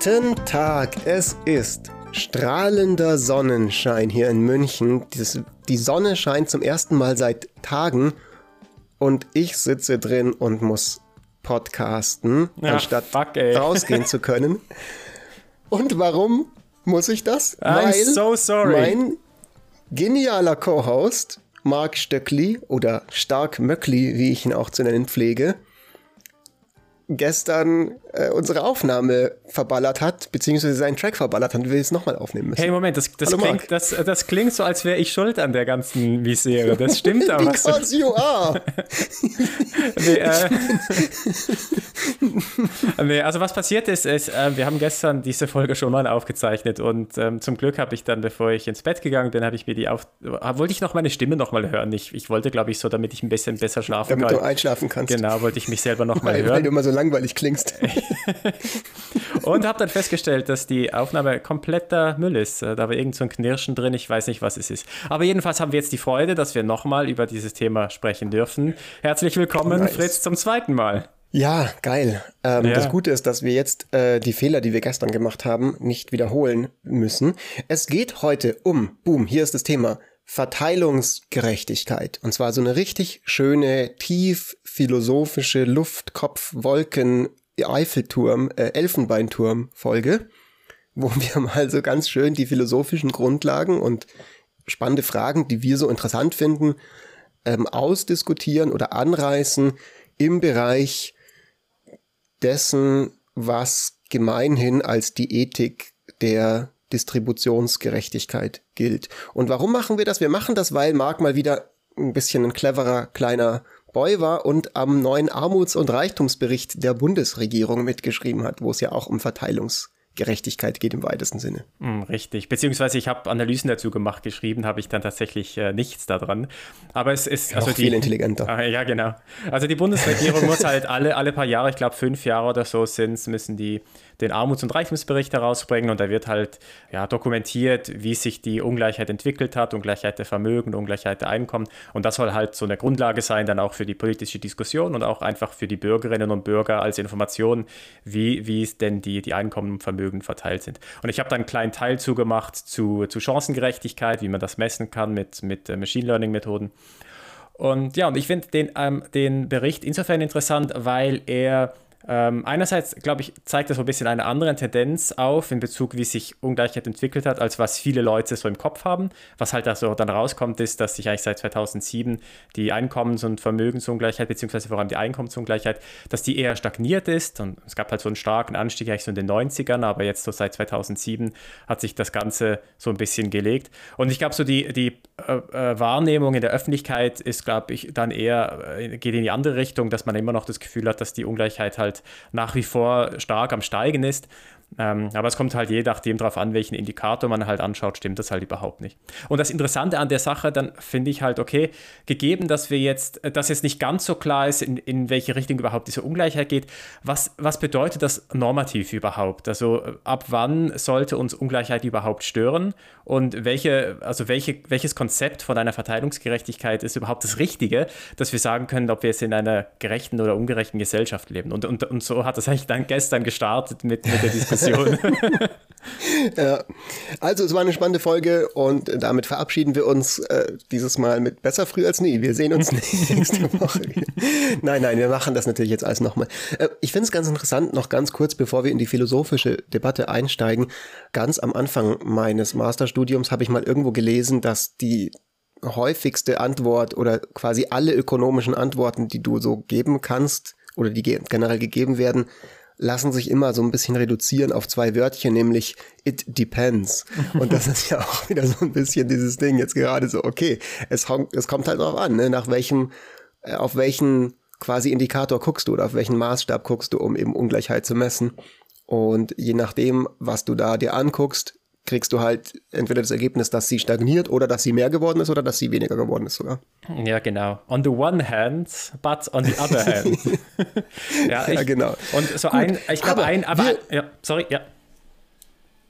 Guten Tag, es ist strahlender Sonnenschein hier in München. die Sonne scheint zum ersten Mal seit Tagen und ich sitze drin und muss podcasten, ja, anstatt fuck, rausgehen zu können. Und warum muss ich das? I'm Weil so sorry. mein genialer Co-Host Mark Stöckli oder Stark Möckli, wie ich ihn auch zu nennen pflege, gestern äh, unsere Aufnahme verballert hat, beziehungsweise seinen Track verballert hat und wir es nochmal aufnehmen müssen. Hey, Moment, das, das, Hallo, klingt, das, das klingt so, als wäre ich schuld an der ganzen Misere. Das stimmt aber. Because you are. nee, äh, nee, also was passiert ist, ist, äh, wir haben gestern diese Folge schon mal aufgezeichnet und ähm, zum Glück habe ich dann, bevor ich ins Bett gegangen bin, habe ich mir die auf, wollte ich noch meine Stimme nochmal hören. Ich, ich wollte, glaube ich, so, damit ich ein bisschen besser schlafen damit kann. Damit du einschlafen kannst. Genau, wollte ich mich selber nochmal hören. Weil du immer so langweilig klingst. und habe dann festgestellt, dass die Aufnahme kompletter Müll ist. Äh, da war irgend so ein Knirschen drin, ich weiß nicht, was es ist. Aber jedenfalls haben wir jetzt die Freude, dass wir nochmal über dieses Thema sprechen dürfen. Herzlich willkommen, nice. Fritz, zum zweiten Mal. Ja, geil. Ähm, ja. Das Gute ist, dass wir jetzt äh, die Fehler, die wir gestern gemacht haben, nicht wiederholen müssen. Es geht heute um, boom, hier ist das Thema, Verteilungsgerechtigkeit. Und zwar so eine richtig schöne, tief philosophische Luftkopf-Wolken- Eiffelturm, äh, Elfenbeinturm-Folge, wo wir mal so ganz schön die philosophischen Grundlagen und spannende Fragen, die wir so interessant finden, ähm, ausdiskutieren oder anreißen im Bereich dessen, was gemeinhin als die Ethik der Distributionsgerechtigkeit gilt. Und warum machen wir das? Wir machen das, weil Marc mal wieder ein bisschen ein cleverer kleiner Boy war und am neuen Armuts- und Reichtumsbericht der Bundesregierung mitgeschrieben hat, wo es ja auch um Verteilungs Gerechtigkeit geht im weitesten Sinne. Mm, richtig, beziehungsweise ich habe Analysen dazu gemacht, geschrieben habe ich dann tatsächlich äh, nichts daran. Aber es ist also die, viel intelligenter. Ah, ja, genau. Also die Bundesregierung muss halt alle, alle paar Jahre, ich glaube fünf Jahre oder so sind müssen die den Armuts- und Reichtumsbericht herausbringen und da wird halt ja, dokumentiert, wie sich die Ungleichheit entwickelt hat, Ungleichheit der Vermögen, Ungleichheit der Einkommen und das soll halt so eine Grundlage sein, dann auch für die politische Diskussion und auch einfach für die Bürgerinnen und Bürger als Information, wie, wie es denn die, die Einkommen und Vermögen verteilt sind. Und ich habe da einen kleinen Teil zugemacht zu, zu Chancengerechtigkeit, wie man das messen kann mit, mit äh, Machine Learning Methoden. Und ja, und ich finde den, ähm, den Bericht insofern interessant, weil er ähm, einerseits, glaube ich, zeigt das so ein bisschen eine andere Tendenz auf in Bezug, wie sich Ungleichheit entwickelt hat, als was viele Leute so im Kopf haben. Was halt also dann rauskommt, ist, dass sich eigentlich seit 2007 die Einkommens- und Vermögensungleichheit, beziehungsweise vor allem die Einkommensungleichheit, dass die eher stagniert ist. Und es gab halt so einen starken Anstieg eigentlich so in den 90ern, aber jetzt so seit 2007 hat sich das Ganze so ein bisschen gelegt. Und ich glaube, so die, die äh, äh, Wahrnehmung in der Öffentlichkeit ist, glaube ich, dann eher, äh, geht in die andere Richtung, dass man immer noch das Gefühl hat, dass die Ungleichheit halt nach wie vor stark am Steigen ist. Ähm, aber es kommt halt je nachdem darauf an, welchen Indikator man halt anschaut, stimmt das halt überhaupt nicht. Und das Interessante an der Sache, dann finde ich halt, okay, gegeben, dass wir jetzt, äh, dass jetzt nicht ganz so klar ist, in, in welche Richtung überhaupt diese Ungleichheit geht, was, was bedeutet das normativ überhaupt? Also äh, ab wann sollte uns Ungleichheit überhaupt stören? Und welche, also welche, welches Konzept von einer Verteilungsgerechtigkeit ist überhaupt das Richtige, dass wir sagen können, ob wir jetzt in einer gerechten oder ungerechten Gesellschaft leben? Und, und, und so hat das eigentlich dann gestern gestartet mit, mit der Diskussion. Diskussion. ja. Also es war eine spannende Folge und damit verabschieden wir uns äh, dieses Mal mit besser früh als nie. Wir sehen uns nächste Woche. Nein, nein, wir machen das natürlich jetzt alles nochmal. Äh, ich finde es ganz interessant, noch ganz kurz, bevor wir in die philosophische Debatte einsteigen. Ganz am Anfang meines Masterstudiums habe ich mal irgendwo gelesen, dass die häufigste Antwort oder quasi alle ökonomischen Antworten, die du so geben kannst oder die generell gegeben werden, lassen sich immer so ein bisschen reduzieren auf zwei Wörtchen, nämlich it depends. Und das ist ja auch wieder so ein bisschen dieses Ding jetzt gerade so, okay, es, es kommt halt darauf an, ne, nach welchem, äh, auf welchen quasi Indikator guckst du oder auf welchen Maßstab guckst du, um eben Ungleichheit zu messen. Und je nachdem, was du da dir anguckst, kriegst du halt entweder das Ergebnis, dass sie stagniert oder dass sie mehr geworden ist oder dass sie weniger geworden ist sogar. Ja, genau. On the one hand, but on the other hand. ja, ich, ja, genau. Und so Gut, ein, ich glaube ein, aber, wir, ja, sorry, ja.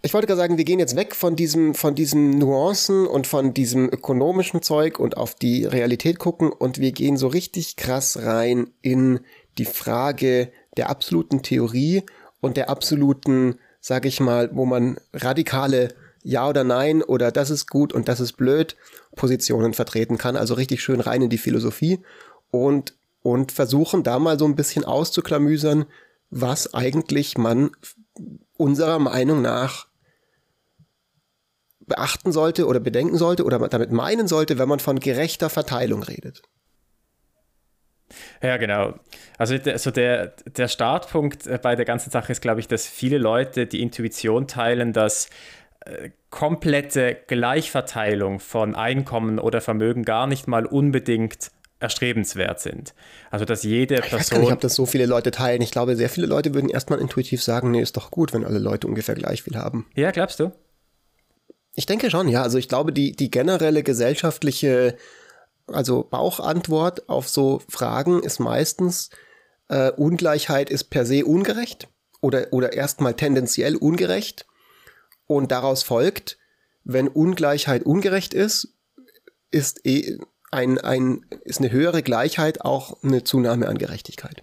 Ich wollte gerade sagen, wir gehen jetzt weg von diesem, von diesen Nuancen und von diesem ökonomischen Zeug und auf die Realität gucken und wir gehen so richtig krass rein in die Frage der absoluten Theorie und der absoluten sage ich mal, wo man radikale Ja oder Nein oder das ist gut und das ist blöd Positionen vertreten kann, also richtig schön rein in die Philosophie und, und versuchen da mal so ein bisschen auszuklamüsern, was eigentlich man unserer Meinung nach beachten sollte oder bedenken sollte oder damit meinen sollte, wenn man von gerechter Verteilung redet. Ja, genau. Also, also der, der Startpunkt äh, bei der ganzen Sache ist, glaube ich, dass viele Leute die Intuition teilen, dass äh, komplette Gleichverteilung von Einkommen oder Vermögen gar nicht mal unbedingt erstrebenswert sind. Also dass jede ich Person. Ich weiß gar nicht, ob das so viele Leute teilen. Ich glaube, sehr viele Leute würden erstmal intuitiv sagen, nee, ist doch gut, wenn alle Leute ungefähr gleich viel haben. Ja, glaubst du? Ich denke schon, ja. Also ich glaube, die, die generelle gesellschaftliche, also Bauchantwort auf so Fragen ist meistens, äh, Ungleichheit ist per se ungerecht oder, oder erstmal tendenziell ungerecht. Und daraus folgt, wenn Ungleichheit ungerecht ist, ist, eh ein, ein, ist eine höhere Gleichheit auch eine Zunahme an Gerechtigkeit.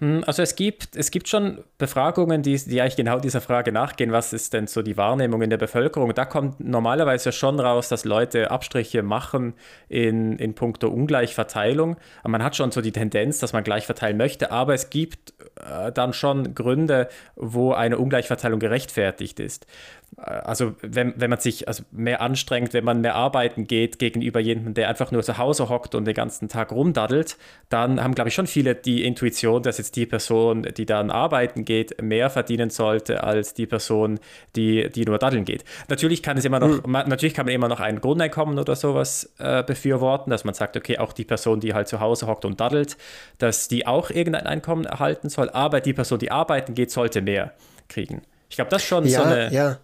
Hm, also es gibt, es gibt schon Befragungen, die, die eigentlich genau dieser Frage nachgehen, was ist denn so die Wahrnehmung in der Bevölkerung. Da kommt normalerweise schon raus, dass Leute Abstriche machen in, in puncto Ungleichverteilung. Man hat schon so die Tendenz, dass man gleich verteilen möchte, aber es gibt äh, dann schon Gründe, wo eine Ungleichverteilung gerechtfertigt ist. Also wenn, wenn man sich also mehr anstrengt, wenn man mehr arbeiten geht gegenüber jemandem, der einfach nur zu Hause hockt und den ganzen Tag rumdaddelt, dann haben, glaube ich, schon viele die Intuition, dass jetzt die Person, die dann arbeiten geht, mehr verdienen sollte als die Person, die, die nur daddeln geht. Natürlich kann es immer noch, mhm. man, natürlich kann man immer noch ein Grundeinkommen oder sowas äh, befürworten, dass man sagt, okay, auch die Person, die halt zu Hause hockt und daddelt, dass die auch irgendein Einkommen erhalten soll, aber die Person, die arbeiten geht, sollte mehr kriegen. Ich glaube, das ist schon ja, so eine. Ja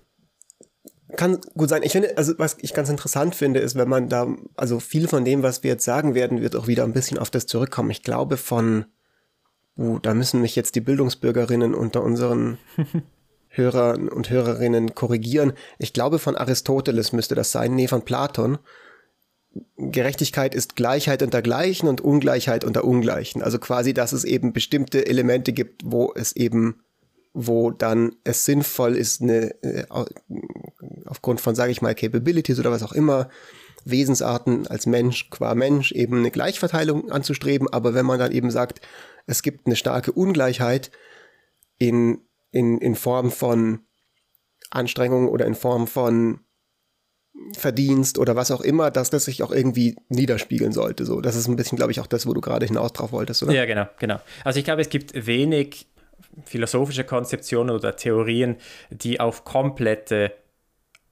kann gut sein. Ich finde, also was ich ganz interessant finde, ist, wenn man da, also viel von dem, was wir jetzt sagen werden, wird auch wieder ein bisschen auf das zurückkommen. Ich glaube von, uh, da müssen mich jetzt die Bildungsbürgerinnen unter unseren Hörern und Hörerinnen korrigieren. Ich glaube von Aristoteles müsste das sein, nee, von Platon. Gerechtigkeit ist Gleichheit unter Gleichen und Ungleichheit unter Ungleichen. Also quasi, dass es eben bestimmte Elemente gibt, wo es eben wo dann es sinnvoll ist, eine, äh, aufgrund von, sage ich mal, Capabilities oder was auch immer, Wesensarten als Mensch qua Mensch eben eine Gleichverteilung anzustreben. Aber wenn man dann eben sagt, es gibt eine starke Ungleichheit in, in, in Form von Anstrengung oder in Form von Verdienst oder was auch immer, dass das sich auch irgendwie niederspiegeln sollte. So, das ist ein bisschen, glaube ich, auch das, wo du gerade hinaus drauf wolltest, oder? Ja, genau, genau. Also ich glaube, es gibt wenig philosophische Konzeptionen oder Theorien, die auf komplette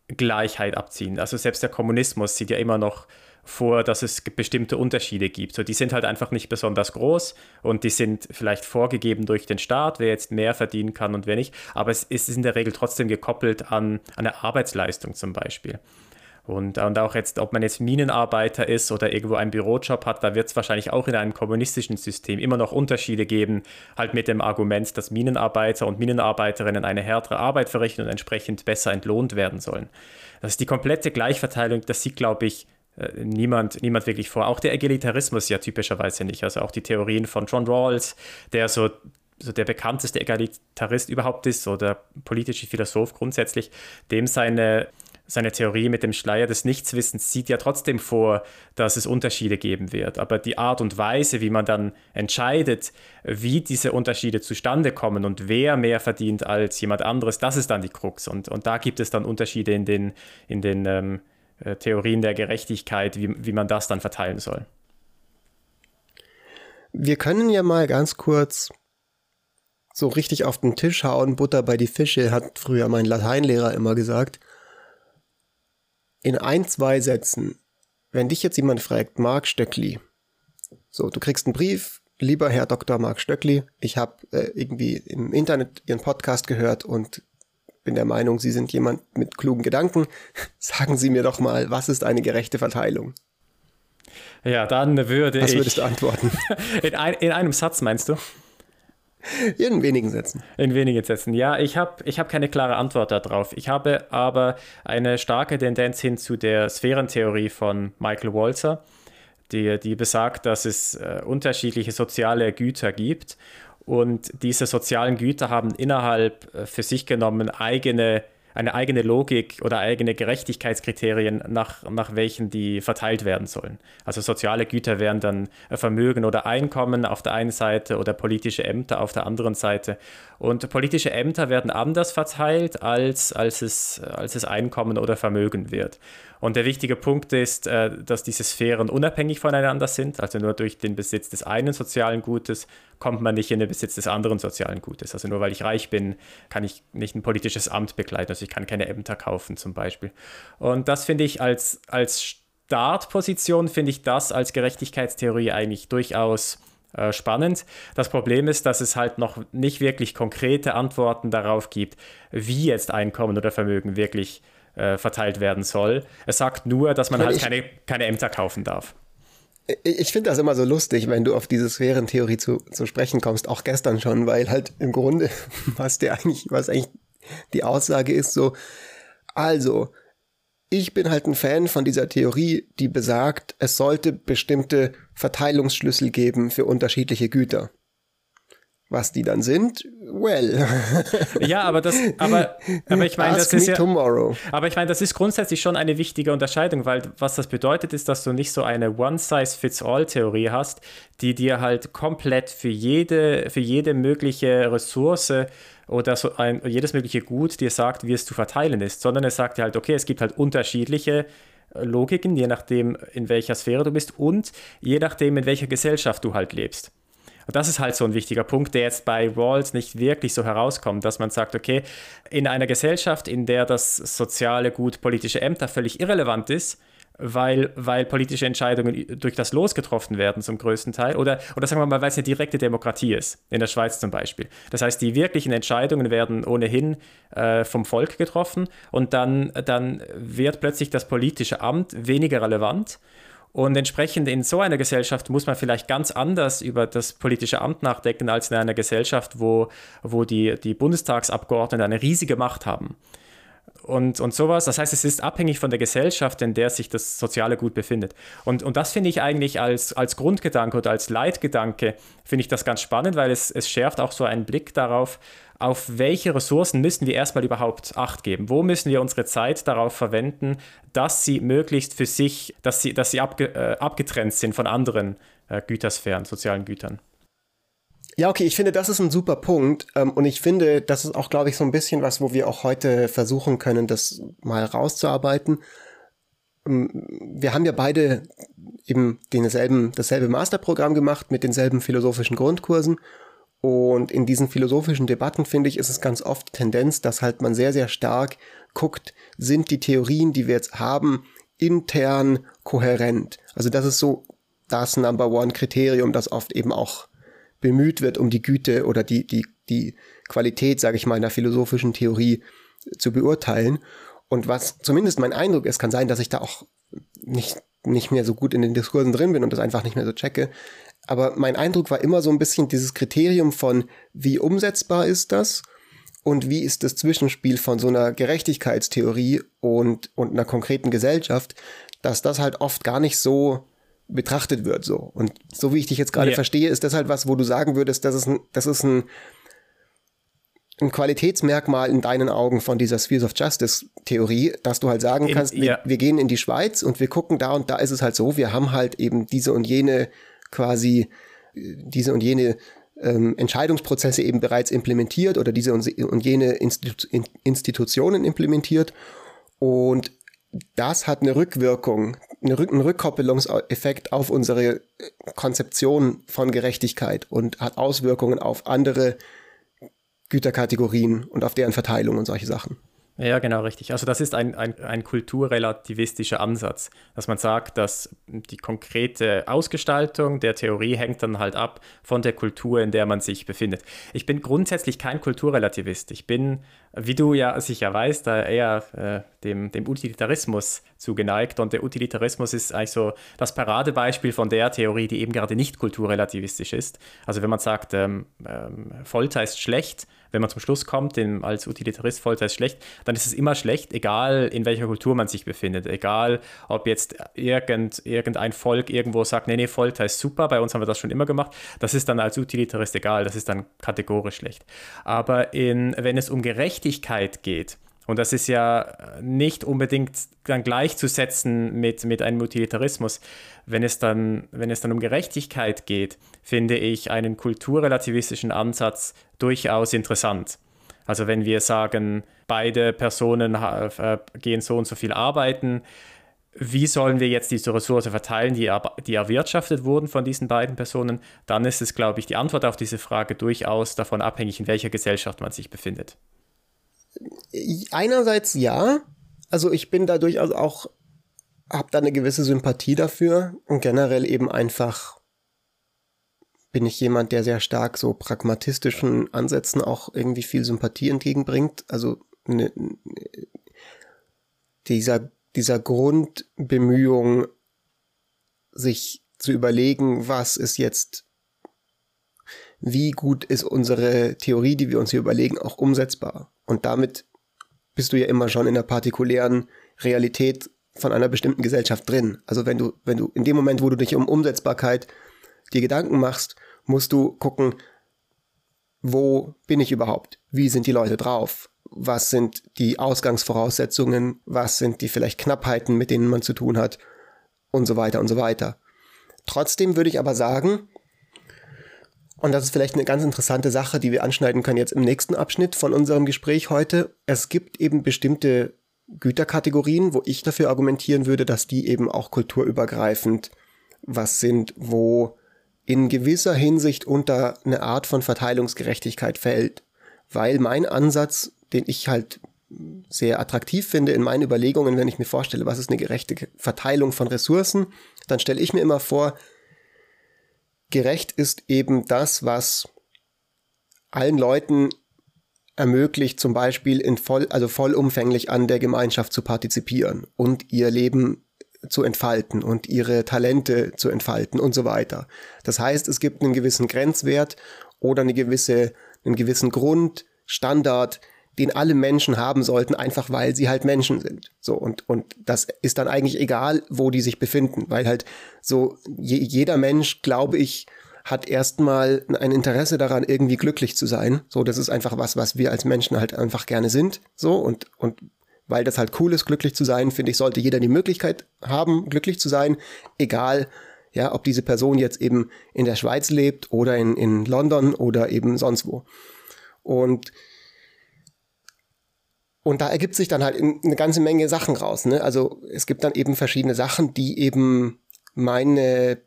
Gleichheit abziehen. Also selbst der Kommunismus sieht ja immer noch vor, dass es bestimmte Unterschiede gibt. So, die sind halt einfach nicht besonders groß und die sind vielleicht vorgegeben durch den Staat, wer jetzt mehr verdienen kann und wer nicht. Aber es ist in der Regel trotzdem gekoppelt an, an eine Arbeitsleistung zum Beispiel. Und, und auch jetzt, ob man jetzt Minenarbeiter ist oder irgendwo einen Bürojob hat, da wird es wahrscheinlich auch in einem kommunistischen System immer noch Unterschiede geben, halt mit dem Argument, dass Minenarbeiter und Minenarbeiterinnen eine härtere Arbeit verrichten und entsprechend besser entlohnt werden sollen. Das ist die komplette Gleichverteilung, das sieht, glaube ich, äh, niemand, niemand wirklich vor. Auch der Egalitarismus ja typischerweise nicht. Also auch die Theorien von John Rawls, der so so der bekannteste Egalitarist überhaupt ist, so der politische Philosoph grundsätzlich, dem seine seine Theorie mit dem Schleier des Nichtswissens sieht ja trotzdem vor, dass es Unterschiede geben wird. Aber die Art und Weise, wie man dann entscheidet, wie diese Unterschiede zustande kommen und wer mehr verdient als jemand anderes, das ist dann die Krux. Und, und da gibt es dann Unterschiede in den, in den ähm, äh, Theorien der Gerechtigkeit, wie, wie man das dann verteilen soll. Wir können ja mal ganz kurz so richtig auf den Tisch hauen, Butter bei die Fische, hat früher mein Lateinlehrer immer gesagt in ein, zwei Sätzen, wenn dich jetzt jemand fragt, Marc Stöckli, so, du kriegst einen Brief, lieber Herr Dr. Marc Stöckli, ich habe äh, irgendwie im Internet Ihren Podcast gehört und bin der Meinung, Sie sind jemand mit klugen Gedanken. Sagen Sie mir doch mal, was ist eine gerechte Verteilung? Ja, dann würde was ich. Was würdest du antworten? In, ein, in einem Satz meinst du? In wenigen Sätzen. In wenigen Sätzen. Ja, ich habe ich hab keine klare Antwort darauf. Ich habe aber eine starke Tendenz hin zu der Sphärentheorie von Michael Walzer, die, die besagt, dass es äh, unterschiedliche soziale Güter gibt und diese sozialen Güter haben innerhalb äh, für sich genommen eigene eine eigene Logik oder eigene Gerechtigkeitskriterien, nach, nach welchen die verteilt werden sollen. Also soziale Güter wären dann Vermögen oder Einkommen auf der einen Seite oder politische Ämter auf der anderen Seite. Und politische Ämter werden anders verteilt, als, als, es, als es Einkommen oder Vermögen wird. Und der wichtige Punkt ist, äh, dass diese Sphären unabhängig voneinander sind. Also nur durch den Besitz des einen sozialen Gutes kommt man nicht in den Besitz des anderen sozialen Gutes. Also nur weil ich reich bin, kann ich nicht ein politisches Amt begleiten. Also ich kann keine Ämter kaufen zum Beispiel. Und das finde ich als, als Startposition, finde ich das als Gerechtigkeitstheorie eigentlich durchaus äh, spannend. Das Problem ist, dass es halt noch nicht wirklich konkrete Antworten darauf gibt, wie jetzt Einkommen oder Vermögen wirklich äh, verteilt werden soll. Es sagt nur, dass man halt ich, keine, keine Ämter kaufen darf. Ich finde das immer so lustig, wenn du auf diese Sphärentheorie zu, zu sprechen kommst, auch gestern schon, weil halt im Grunde, was der eigentlich, was eigentlich die Aussage ist, so, also, ich bin halt ein Fan von dieser Theorie, die besagt, es sollte bestimmte Verteilungsschlüssel geben für unterschiedliche Güter. Was die dann sind, well. Ja, aber das, aber, aber ich meine, das ist ja, tomorrow. aber ich meine, das ist grundsätzlich schon eine wichtige Unterscheidung, weil was das bedeutet, ist, dass du nicht so eine One-Size-Fits-All-Theorie hast, die dir halt komplett für jede, für jede mögliche Ressource oder so ein, jedes mögliche Gut dir sagt, wie es zu verteilen ist, sondern es sagt dir halt, okay, es gibt halt unterschiedliche Logiken, je nachdem, in welcher Sphäre du bist und je nachdem, in welcher Gesellschaft du halt lebst. Und das ist halt so ein wichtiger Punkt, der jetzt bei Rawls nicht wirklich so herauskommt, dass man sagt, okay, in einer Gesellschaft, in der das soziale Gut politische Ämter völlig irrelevant ist, weil, weil politische Entscheidungen durch das Los getroffen werden zum größten Teil. Oder, oder sagen wir mal, weil es eine direkte Demokratie ist, in der Schweiz zum Beispiel. Das heißt, die wirklichen Entscheidungen werden ohnehin äh, vom Volk getroffen und dann, dann wird plötzlich das politische Amt weniger relevant und entsprechend in so einer Gesellschaft muss man vielleicht ganz anders über das politische Amt nachdenken als in einer Gesellschaft, wo, wo die, die Bundestagsabgeordneten eine riesige Macht haben. Und, und sowas. Das heißt, es ist abhängig von der Gesellschaft, in der sich das soziale Gut befindet. Und, und das finde ich eigentlich als, als Grundgedanke oder als Leitgedanke, finde ich das ganz spannend, weil es, es schärft auch so einen Blick darauf, auf welche Ressourcen müssen wir erstmal überhaupt Acht geben? Wo müssen wir unsere Zeit darauf verwenden, dass sie möglichst für sich, dass sie, dass sie abge, äh, abgetrennt sind von anderen äh, Gütersphären, sozialen Gütern? Ja, okay, ich finde, das ist ein super Punkt. Ähm, und ich finde, das ist auch, glaube ich, so ein bisschen was, wo wir auch heute versuchen können, das mal rauszuarbeiten. Ähm, wir haben ja beide eben denselben, dasselbe Masterprogramm gemacht mit denselben philosophischen Grundkursen. Und in diesen philosophischen Debatten, finde ich, ist es ganz oft Tendenz, dass halt man sehr, sehr stark guckt, sind die Theorien, die wir jetzt haben, intern kohärent. Also das ist so das Number One Kriterium, das oft eben auch bemüht wird, um die Güte oder die, die, die Qualität, sage ich mal, einer philosophischen Theorie zu beurteilen. Und was zumindest mein Eindruck ist, kann sein, dass ich da auch nicht, nicht mehr so gut in den Diskursen drin bin und das einfach nicht mehr so checke, aber mein Eindruck war immer so ein bisschen dieses Kriterium von, wie umsetzbar ist das und wie ist das Zwischenspiel von so einer Gerechtigkeitstheorie und, und einer konkreten Gesellschaft, dass das halt oft gar nicht so betrachtet wird so. Und so wie ich dich jetzt gerade yeah. verstehe, ist das halt was, wo du sagen würdest, das ist ein, das ist ein, ein Qualitätsmerkmal in deinen Augen von dieser Spheres of Justice Theorie, dass du halt sagen kannst, in, ja. wir, wir, gehen in die Schweiz und wir gucken da und da ist es halt so, wir haben halt eben diese und jene quasi äh, diese und jene ähm, Entscheidungsprozesse eben bereits implementiert oder diese und, und jene Institu Institutionen implementiert. Und das hat eine Rückwirkung, eine einen Rückkoppelungseffekt auf unsere Konzeption von Gerechtigkeit und hat Auswirkungen auf andere Güterkategorien und auf deren Verteilung und solche Sachen. Ja, genau, richtig. Also das ist ein, ein, ein kulturrelativistischer Ansatz, dass man sagt, dass die konkrete Ausgestaltung der Theorie hängt dann halt ab von der Kultur, in der man sich befindet. Ich bin grundsätzlich kein Kulturrelativist. Ich bin, wie du ja sicher weißt, eher äh, dem, dem Utilitarismus zu geneigt. Und der Utilitarismus ist eigentlich so das Paradebeispiel von der Theorie, die eben gerade nicht kulturrelativistisch ist. Also wenn man sagt, ähm, ähm, Folter ist schlecht, wenn man zum Schluss kommt, dem, als Utilitarist Folter ist schlecht, dann ist es immer schlecht, egal in welcher Kultur man sich befindet. Egal, ob jetzt irgend, irgendein Volk irgendwo sagt, nee, nee, Folter ist super, bei uns haben wir das schon immer gemacht. Das ist dann als Utilitarist egal, das ist dann kategorisch schlecht. Aber in, wenn es um Gerechtigkeit geht, und das ist ja nicht unbedingt dann gleichzusetzen mit, mit einem Utilitarismus. Wenn es, dann, wenn es dann um Gerechtigkeit geht, finde ich einen kulturrelativistischen Ansatz durchaus interessant. Also wenn wir sagen, beide Personen äh, gehen so und so viel arbeiten, wie sollen wir jetzt diese Ressource verteilen, die, die erwirtschaftet wurden von diesen beiden Personen, dann ist es, glaube ich, die Antwort auf diese Frage durchaus davon abhängig, in welcher Gesellschaft man sich befindet. Einerseits ja, also ich bin da durchaus auch, habe da eine gewisse Sympathie dafür und generell eben einfach bin ich jemand, der sehr stark so pragmatistischen Ansätzen auch irgendwie viel Sympathie entgegenbringt. Also ne, dieser, dieser Grundbemühung, sich zu überlegen, was ist jetzt, wie gut ist unsere Theorie, die wir uns hier überlegen, auch umsetzbar. Und damit bist du ja immer schon in der partikulären Realität von einer bestimmten Gesellschaft drin. Also wenn du, wenn du in dem Moment, wo du dich um Umsetzbarkeit dir Gedanken machst, musst du gucken, wo bin ich überhaupt? Wie sind die Leute drauf? Was sind die Ausgangsvoraussetzungen? Was sind die vielleicht Knappheiten, mit denen man zu tun hat? Und so weiter und so weiter. Trotzdem würde ich aber sagen, und das ist vielleicht eine ganz interessante Sache, die wir anschneiden können jetzt im nächsten Abschnitt von unserem Gespräch heute. Es gibt eben bestimmte Güterkategorien, wo ich dafür argumentieren würde, dass die eben auch kulturübergreifend was sind, wo in gewisser Hinsicht unter eine Art von Verteilungsgerechtigkeit fällt. Weil mein Ansatz, den ich halt sehr attraktiv finde in meinen Überlegungen, wenn ich mir vorstelle, was ist eine gerechte Verteilung von Ressourcen, dann stelle ich mir immer vor, gerecht ist eben das, was allen Leuten ermöglicht, zum Beispiel in voll, also vollumfänglich an der Gemeinschaft zu partizipieren und ihr Leben zu entfalten und ihre Talente zu entfalten und so weiter. Das heißt, es gibt einen gewissen Grenzwert oder eine gewisse, einen gewissen Grundstandard, den alle Menschen haben sollten, einfach weil sie halt Menschen sind. So, und, und das ist dann eigentlich egal, wo die sich befinden, weil halt so je, jeder Mensch, glaube ich, hat erstmal ein Interesse daran, irgendwie glücklich zu sein. So, das ist einfach was, was wir als Menschen halt einfach gerne sind. So, und, und weil das halt cool ist, glücklich zu sein, finde ich, sollte jeder die Möglichkeit haben, glücklich zu sein, egal, ja, ob diese Person jetzt eben in der Schweiz lebt oder in, in London oder eben sonst wo. Und und da ergibt sich dann halt eine ganze Menge Sachen raus. Ne? Also es gibt dann eben verschiedene Sachen, die eben meine,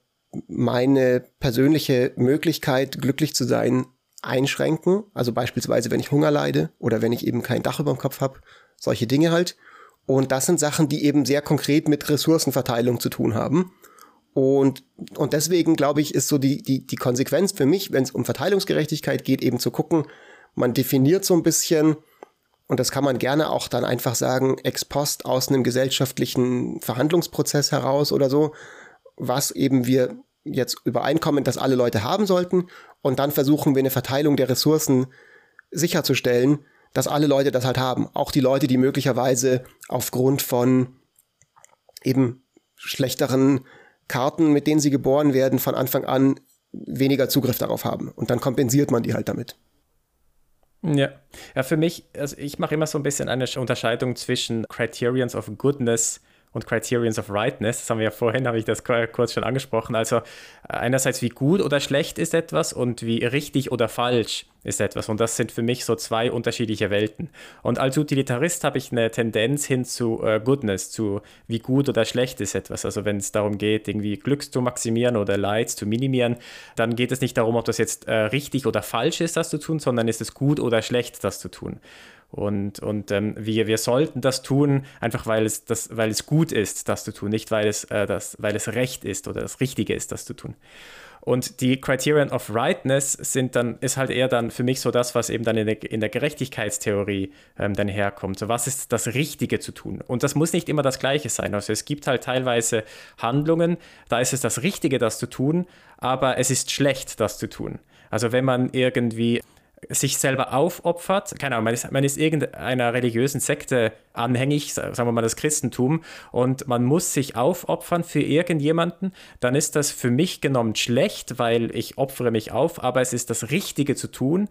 meine persönliche Möglichkeit, glücklich zu sein, einschränken. Also beispielsweise, wenn ich Hunger leide oder wenn ich eben kein Dach über dem Kopf habe, solche Dinge halt. Und das sind Sachen, die eben sehr konkret mit Ressourcenverteilung zu tun haben. Und, und deswegen, glaube ich, ist so die, die, die Konsequenz für mich, wenn es um Verteilungsgerechtigkeit geht, eben zu gucken, man definiert so ein bisschen, und das kann man gerne auch dann einfach sagen, ex post aus einem gesellschaftlichen Verhandlungsprozess heraus oder so, was eben wir jetzt übereinkommen, dass alle Leute haben sollten. Und dann versuchen wir eine Verteilung der Ressourcen sicherzustellen, dass alle Leute das halt haben. Auch die Leute, die möglicherweise aufgrund von eben schlechteren Karten, mit denen sie geboren werden, von Anfang an weniger Zugriff darauf haben. Und dann kompensiert man die halt damit. Ja. ja, für mich, also ich mache immer so ein bisschen eine Unterscheidung zwischen Criterions of Goodness und Criterions of Rightness. Das haben wir ja vorhin, habe ich das kurz schon angesprochen. Also äh, einerseits, wie gut oder schlecht ist etwas und wie richtig oder falsch ist etwas. Und das sind für mich so zwei unterschiedliche Welten. Und als Utilitarist habe ich eine Tendenz hin zu äh, Goodness, zu wie gut oder schlecht ist etwas. Also wenn es darum geht, irgendwie Glücks zu maximieren oder Leids zu minimieren, dann geht es nicht darum, ob das jetzt äh, richtig oder falsch ist, das zu tun, sondern ist es gut oder schlecht, das zu tun. Und, und ähm, wir, wir sollten das tun, einfach weil es, das, weil es gut ist, das zu tun, nicht weil es, äh, das, weil es recht ist oder das Richtige ist, das zu tun. Und die Criterion of Rightness sind dann, ist halt eher dann für mich so das, was eben dann in der, in der Gerechtigkeitstheorie ähm, dann herkommt. So, was ist das Richtige zu tun? Und das muss nicht immer das Gleiche sein. Also es gibt halt teilweise Handlungen, da ist es das Richtige, das zu tun, aber es ist schlecht, das zu tun. Also wenn man irgendwie sich selber aufopfert, keine Ahnung, man ist, man ist irgendeiner religiösen Sekte anhängig, sagen wir mal das Christentum, und man muss sich aufopfern für irgendjemanden, dann ist das für mich genommen schlecht, weil ich opfere mich auf, aber es ist das Richtige zu tun,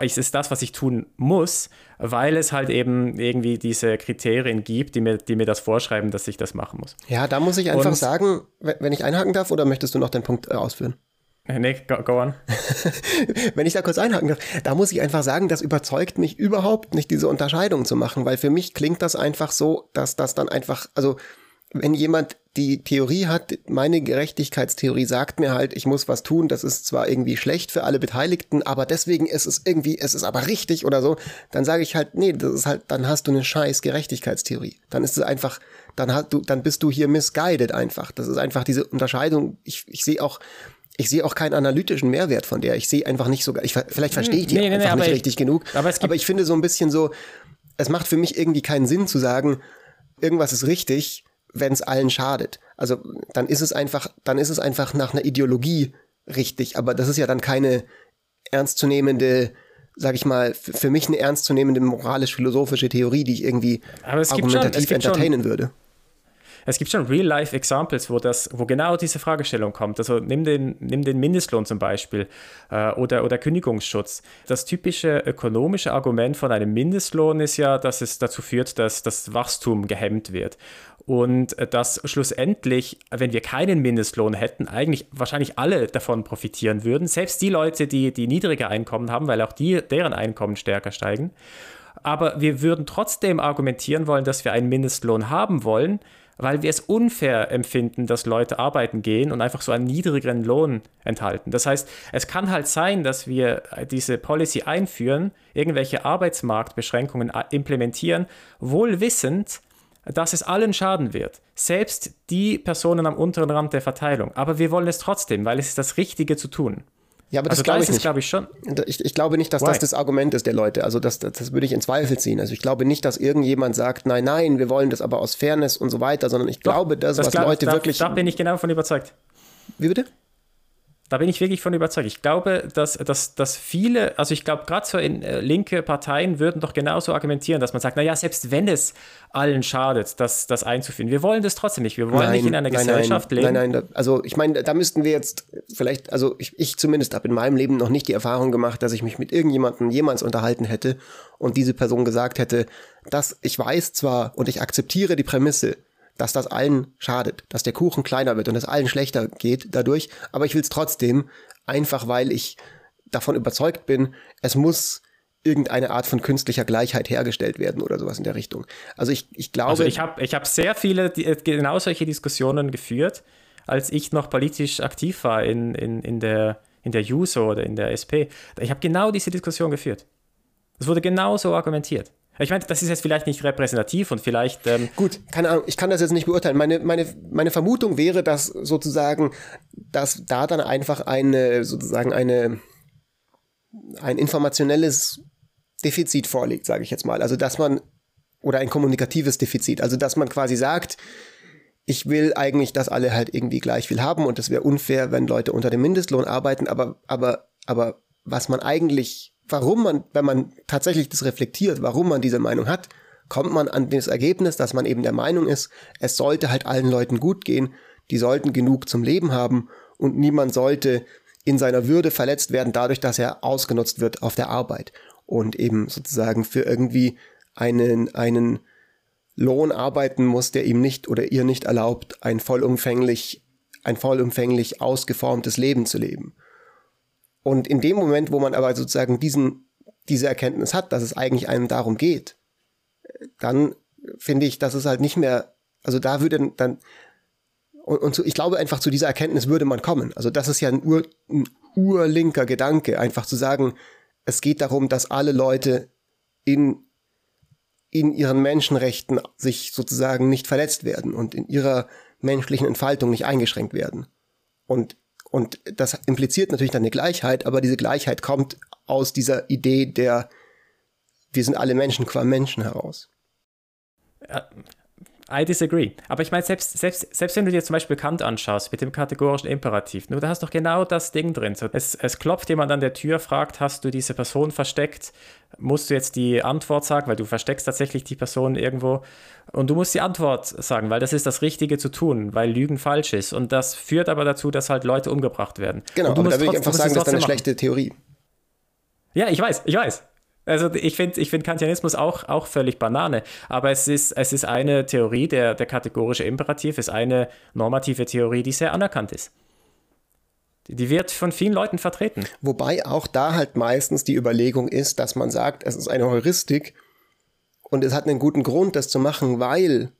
es ist das, was ich tun muss, weil es halt eben irgendwie diese Kriterien gibt, die mir, die mir das vorschreiben, dass ich das machen muss. Ja, da muss ich einfach und, sagen, wenn ich einhaken darf, oder möchtest du noch den Punkt äh, ausführen? Nee, go, go on. Wenn ich da kurz einhaken darf, da muss ich einfach sagen, das überzeugt mich überhaupt nicht, diese Unterscheidung zu machen, weil für mich klingt das einfach so, dass das dann einfach, also wenn jemand die Theorie hat, meine Gerechtigkeitstheorie sagt mir halt, ich muss was tun, das ist zwar irgendwie schlecht für alle Beteiligten, aber deswegen ist es irgendwie, es ist aber richtig oder so, dann sage ich halt, nee, das ist halt, dann hast du eine scheiß Gerechtigkeitstheorie. Dann ist es einfach, dann hast du, dann bist du hier misguided einfach. Das ist einfach diese Unterscheidung. Ich, ich sehe auch, ich sehe auch keinen analytischen Mehrwert von der. Ich sehe einfach nicht so, ich, vielleicht verstehe ich die nee, nee, einfach nee, nicht richtig genug. Aber, aber ich finde so ein bisschen so, es macht für mich irgendwie keinen Sinn zu sagen, irgendwas ist richtig, wenn es allen schadet. Also dann ist es einfach, dann ist es einfach nach einer Ideologie richtig. Aber das ist ja dann keine ernstzunehmende, sag ich mal, für mich eine ernstzunehmende moralisch-philosophische Theorie, die ich irgendwie argumentativ schon, entertainen schon, würde es gibt schon Real-Life-Examples, wo, wo genau diese Fragestellung kommt. Also nimm den, nimm den Mindestlohn zum Beispiel äh, oder, oder Kündigungsschutz. Das typische ökonomische Argument von einem Mindestlohn ist ja, dass es dazu führt, dass das Wachstum gehemmt wird. Und äh, dass schlussendlich, wenn wir keinen Mindestlohn hätten, eigentlich wahrscheinlich alle davon profitieren würden. Selbst die Leute, die, die niedrige Einkommen haben, weil auch die, deren Einkommen stärker steigen. Aber wir würden trotzdem argumentieren wollen, dass wir einen Mindestlohn haben wollen, weil wir es unfair empfinden, dass Leute arbeiten gehen und einfach so einen niedrigeren Lohn enthalten. Das heißt, es kann halt sein, dass wir diese Policy einführen, irgendwelche Arbeitsmarktbeschränkungen implementieren, wohl wissend, dass es allen schaden wird, selbst die Personen am unteren Rand der Verteilung. Aber wir wollen es trotzdem, weil es ist das Richtige zu tun. Ja, aber das also glaube ich nicht. glaube ich schon. Ich, ich, glaube nicht, dass Why? das das Argument ist der Leute. Also das, das, das würde ich in Zweifel ziehen. Also ich glaube nicht, dass irgendjemand sagt, nein, nein, wir wollen das aber aus Fairness und so weiter, sondern ich Doch, glaube, dass das was glaub, Leute da, wirklich. Da bin ich genau von überzeugt. Wie bitte? Da bin ich wirklich von überzeugt. Ich glaube, dass, dass, dass viele, also ich glaube, gerade so in äh, linke Parteien würden doch genauso argumentieren, dass man sagt, naja, selbst wenn es allen schadet, das, das einzuführen, wir wollen das trotzdem nicht. Wir wollen nein, nicht in einer nein, Gesellschaft nein, leben. Nein, nein, also ich meine, da müssten wir jetzt vielleicht, also ich, ich zumindest habe in meinem Leben noch nicht die Erfahrung gemacht, dass ich mich mit irgendjemandem jemals unterhalten hätte und diese Person gesagt hätte, dass ich weiß zwar und ich akzeptiere die Prämisse, dass das allen schadet, dass der Kuchen kleiner wird und es allen schlechter geht dadurch. Aber ich will es trotzdem, einfach weil ich davon überzeugt bin, es muss irgendeine Art von künstlicher Gleichheit hergestellt werden oder sowas in der Richtung. Also ich, ich glaube. Also ich habe ich hab sehr viele äh, genau solche Diskussionen geführt, als ich noch politisch aktiv war in, in, in der in der JUSO oder in der SP. Ich habe genau diese Diskussion geführt. Es wurde genauso argumentiert. Ich meine, das ist jetzt vielleicht nicht repräsentativ und vielleicht. Ähm Gut, keine Ahnung, ich kann das jetzt nicht beurteilen. Meine, meine, meine Vermutung wäre, dass sozusagen, dass da dann einfach eine, sozusagen eine, ein informationelles Defizit vorliegt, sage ich jetzt mal. Also, dass man, oder ein kommunikatives Defizit, also dass man quasi sagt, ich will eigentlich, dass alle halt irgendwie gleich viel haben und es wäre unfair, wenn Leute unter dem Mindestlohn arbeiten, aber, aber, aber was man eigentlich warum man, wenn man tatsächlich das reflektiert, warum man diese Meinung hat, kommt man an das Ergebnis, dass man eben der Meinung ist, es sollte halt allen Leuten gut gehen, die sollten genug zum Leben haben und niemand sollte in seiner Würde verletzt werden dadurch, dass er ausgenutzt wird auf der Arbeit und eben sozusagen für irgendwie einen, einen Lohn arbeiten muss, der ihm nicht oder ihr nicht erlaubt, ein vollumfänglich, ein vollumfänglich ausgeformtes Leben zu leben. Und in dem Moment, wo man aber sozusagen diesen, diese Erkenntnis hat, dass es eigentlich einem darum geht, dann finde ich, dass es halt nicht mehr, also da würde dann, und, und so, ich glaube einfach zu dieser Erkenntnis würde man kommen. Also das ist ja ein, Ur, ein urlinker Gedanke, einfach zu sagen, es geht darum, dass alle Leute in in ihren Menschenrechten sich sozusagen nicht verletzt werden und in ihrer menschlichen Entfaltung nicht eingeschränkt werden. Und, und das impliziert natürlich dann eine Gleichheit, aber diese Gleichheit kommt aus dieser Idee der, wir sind alle Menschen qua Menschen heraus. I disagree. Aber ich meine, selbst, selbst, selbst wenn du dir zum Beispiel Kant anschaust mit dem kategorischen Imperativ, nur da hast doch genau das Ding drin. So, es, es klopft jemand an der Tür, fragt, hast du diese Person versteckt? Musst du jetzt die Antwort sagen, weil du versteckst tatsächlich die Person irgendwo. Und du musst die Antwort sagen, weil das ist das Richtige zu tun, weil Lügen falsch ist. Und das führt aber dazu, dass halt Leute umgebracht werden. Genau, aber da würde ich einfach sagen, das ist eine schlechte Theorie. Ja, ich weiß, ich weiß. Also ich finde ich find Kantianismus auch, auch völlig Banane, aber es ist, es ist eine Theorie, der, der kategorische Imperativ ist eine normative Theorie, die sehr anerkannt ist. Die wird von vielen Leuten vertreten. Wobei auch da halt meistens die Überlegung ist, dass man sagt, es ist eine Heuristik und es hat einen guten Grund, das zu machen, weil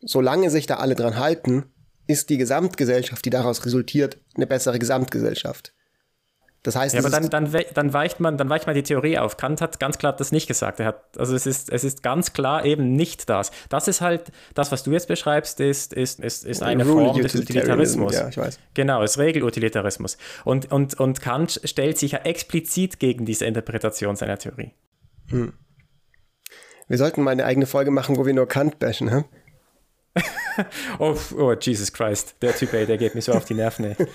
solange sich da alle dran halten, ist die Gesamtgesellschaft, die daraus resultiert, eine bessere Gesamtgesellschaft. Das heißt, ja, aber dann, dann, dann, weicht man, dann weicht man die Theorie auf. Kant hat ganz klar das nicht gesagt. Er hat, also es ist, es ist ganz klar eben nicht das. Das ist halt, das, was du jetzt beschreibst, ist, ist, ist, ist eine Form des Utilitarismus. Ja, ich weiß. Genau, ist Regelutilitarismus. Und, und, und Kant stellt sich ja explizit gegen diese Interpretation seiner Theorie. Hm. Wir sollten mal eine eigene Folge machen, wo wir nur Kant bashen, hä? oh, oh, Jesus Christ. Der Typ, ey, der geht mir so auf die Nerven, ey.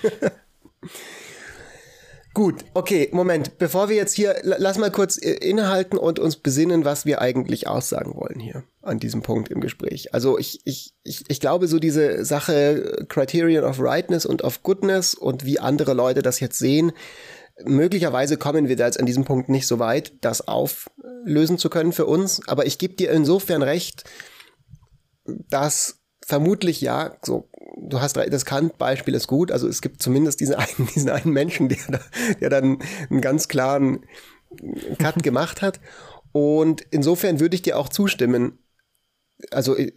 Gut, okay, Moment. Bevor wir jetzt hier, lass mal kurz äh, innehalten und uns besinnen, was wir eigentlich aussagen wollen hier an diesem Punkt im Gespräch. Also ich, ich, ich, ich glaube, so diese Sache äh, Criterion of Rightness und of Goodness und wie andere Leute das jetzt sehen, möglicherweise kommen wir da jetzt an diesem Punkt nicht so weit, das auflösen zu können für uns. Aber ich gebe dir insofern recht, dass vermutlich ja, so du hast das Kant-Beispiel ist gut. Also es gibt zumindest diesen einen, diesen einen Menschen, der, da, der dann einen ganz klaren Cut gemacht hat. Und insofern würde ich dir auch zustimmen, also äh,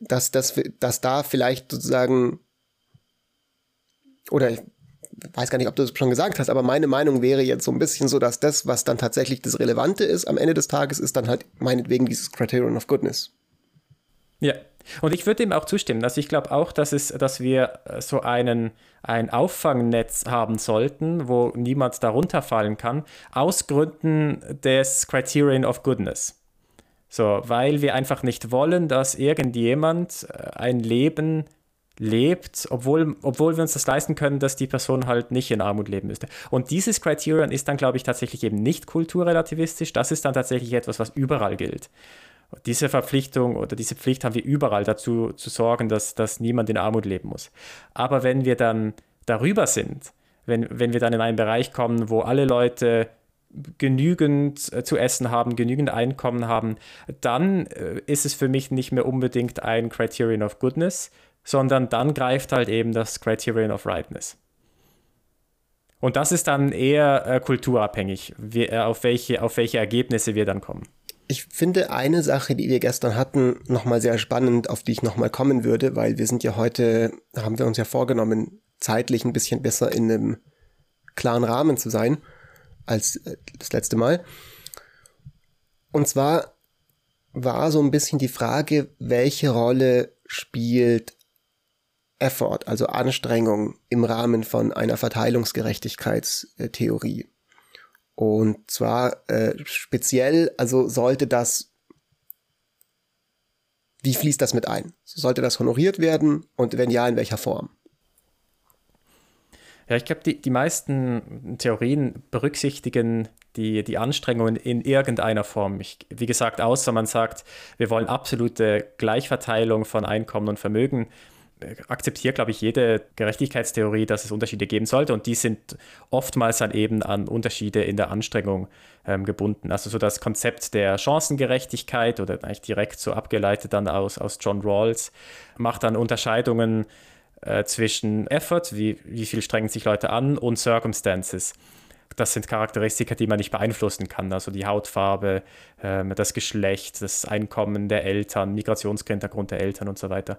dass, dass, dass da vielleicht sozusagen, oder weiß gar nicht, ob du es schon gesagt hast, aber meine Meinung wäre jetzt so ein bisschen so, dass das, was dann tatsächlich das Relevante ist am Ende des Tages, ist dann halt meinetwegen dieses Criterion of Goodness. Ja, und ich würde ihm auch zustimmen. Also ich glaube auch, dass, es, dass wir äh, so einen, ein Auffangnetz haben sollten, wo niemand darunter fallen kann, aus Gründen des Criterion of Goodness. So, weil wir einfach nicht wollen, dass irgendjemand äh, ein Leben lebt, obwohl, obwohl wir uns das leisten können, dass die Person halt nicht in Armut leben müsste. Und dieses Criterion ist dann, glaube ich, tatsächlich eben nicht kulturrelativistisch. Das ist dann tatsächlich etwas, was überall gilt. Diese Verpflichtung oder diese Pflicht haben wir überall dazu zu sorgen, dass, dass niemand in Armut leben muss. Aber wenn wir dann darüber sind, wenn, wenn wir dann in einen Bereich kommen, wo alle Leute genügend äh, zu essen haben, genügend Einkommen haben, dann äh, ist es für mich nicht mehr unbedingt ein Criterion of Goodness, sondern dann greift halt eben das Criterion of Rightness. Und das ist dann eher äh, kulturabhängig, wie, äh, auf, welche, auf welche Ergebnisse wir dann kommen ich finde eine Sache, die wir gestern hatten, nochmal sehr spannend, auf die ich nochmal kommen würde, weil wir sind ja heute, haben wir uns ja vorgenommen, zeitlich ein bisschen besser in einem klaren Rahmen zu sein als äh, das letzte Mal. Und zwar war so ein bisschen die Frage, welche Rolle spielt Effort, also Anstrengung im Rahmen von einer Verteilungsgerechtigkeitstheorie. Und zwar äh, speziell, also sollte das, wie fließt das mit ein? Sollte das honoriert werden und wenn ja, in welcher Form? Ja, ich glaube, die, die meisten Theorien berücksichtigen die, die Anstrengungen in irgendeiner Form. Ich, wie gesagt, außer man sagt, wir wollen absolute Gleichverteilung von Einkommen und Vermögen akzeptiert, glaube ich, jede Gerechtigkeitstheorie, dass es Unterschiede geben sollte und die sind oftmals dann eben an Unterschiede in der Anstrengung ähm, gebunden. Also so das Konzept der Chancengerechtigkeit oder eigentlich direkt so abgeleitet dann aus, aus John Rawls macht dann Unterscheidungen äh, zwischen Effort, wie, wie viel strengen sich Leute an, und Circumstances das sind Charakteristika, die man nicht beeinflussen kann. Also die Hautfarbe, ähm, das Geschlecht, das Einkommen der Eltern, Migrationshintergrund der Eltern und so weiter.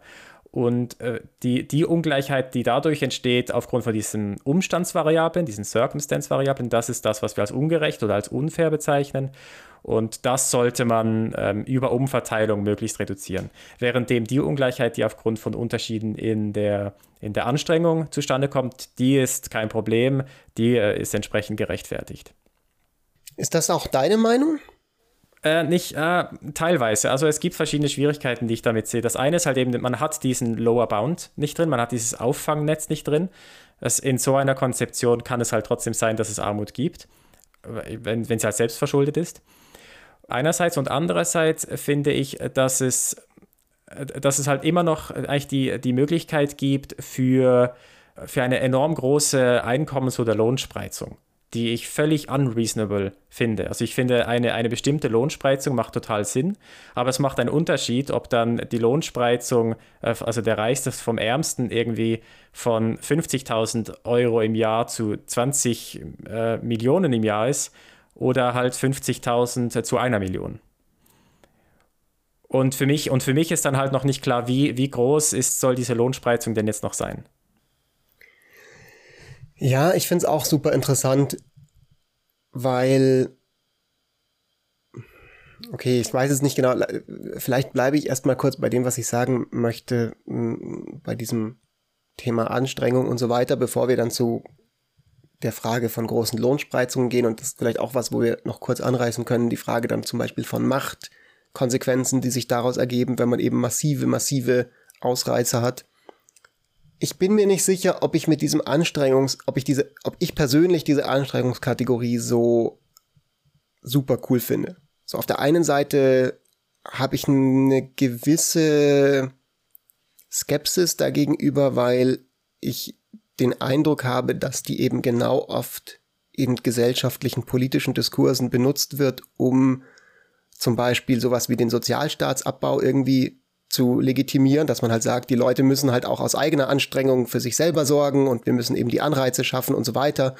Und äh, die, die Ungleichheit, die dadurch entsteht, aufgrund von diesen Umstandsvariablen, diesen Circumstance-Variablen, das ist das, was wir als ungerecht oder als unfair bezeichnen. Und das sollte man ähm, über Umverteilung möglichst reduzieren. Währenddem die Ungleichheit, die aufgrund von Unterschieden in der, in der Anstrengung zustande kommt, die ist kein Problem, die äh, ist entsprechend gerechtfertigt. Ist das auch deine Meinung? Äh, nicht äh, teilweise. Also es gibt verschiedene Schwierigkeiten, die ich damit sehe. Das eine ist halt eben, man hat diesen Lower Bound nicht drin, man hat dieses Auffangnetz nicht drin. Es, in so einer Konzeption kann es halt trotzdem sein, dass es Armut gibt, wenn, wenn sie halt selbst verschuldet ist. Einerseits und andererseits finde ich, dass es, dass es halt immer noch eigentlich die, die Möglichkeit gibt für, für eine enorm große Einkommens- oder Lohnspreizung die ich völlig unreasonable finde. Also ich finde, eine, eine bestimmte Lohnspreizung macht total Sinn, aber es macht einen Unterschied, ob dann die Lohnspreizung, äh, also der Reichste vom Ärmsten irgendwie von 50.000 Euro im Jahr zu 20 äh, Millionen im Jahr ist oder halt 50.000 zu einer Million. Und für mich, und für mich ist dann halt noch nicht klar, wie, wie groß ist, soll diese Lohnspreizung denn jetzt noch sein? Ja, ich finde es auch super interessant, weil, okay, ich weiß es nicht genau, vielleicht bleibe ich erstmal kurz bei dem, was ich sagen möchte, bei diesem Thema Anstrengung und so weiter, bevor wir dann zu der Frage von großen Lohnspreizungen gehen. Und das ist vielleicht auch was, wo wir noch kurz anreißen können, die Frage dann zum Beispiel von Machtkonsequenzen, die sich daraus ergeben, wenn man eben massive, massive Ausreizer hat. Ich bin mir nicht sicher, ob ich mit diesem Anstrengungs, ob ich diese, ob ich persönlich diese Anstrengungskategorie so super cool finde. So auf der einen Seite habe ich eine gewisse Skepsis dagegenüber, weil ich den Eindruck habe, dass die eben genau oft in gesellschaftlichen politischen Diskursen benutzt wird, um zum Beispiel sowas wie den Sozialstaatsabbau irgendwie zu legitimieren, dass man halt sagt, die Leute müssen halt auch aus eigener Anstrengung für sich selber sorgen und wir müssen eben die Anreize schaffen und so weiter.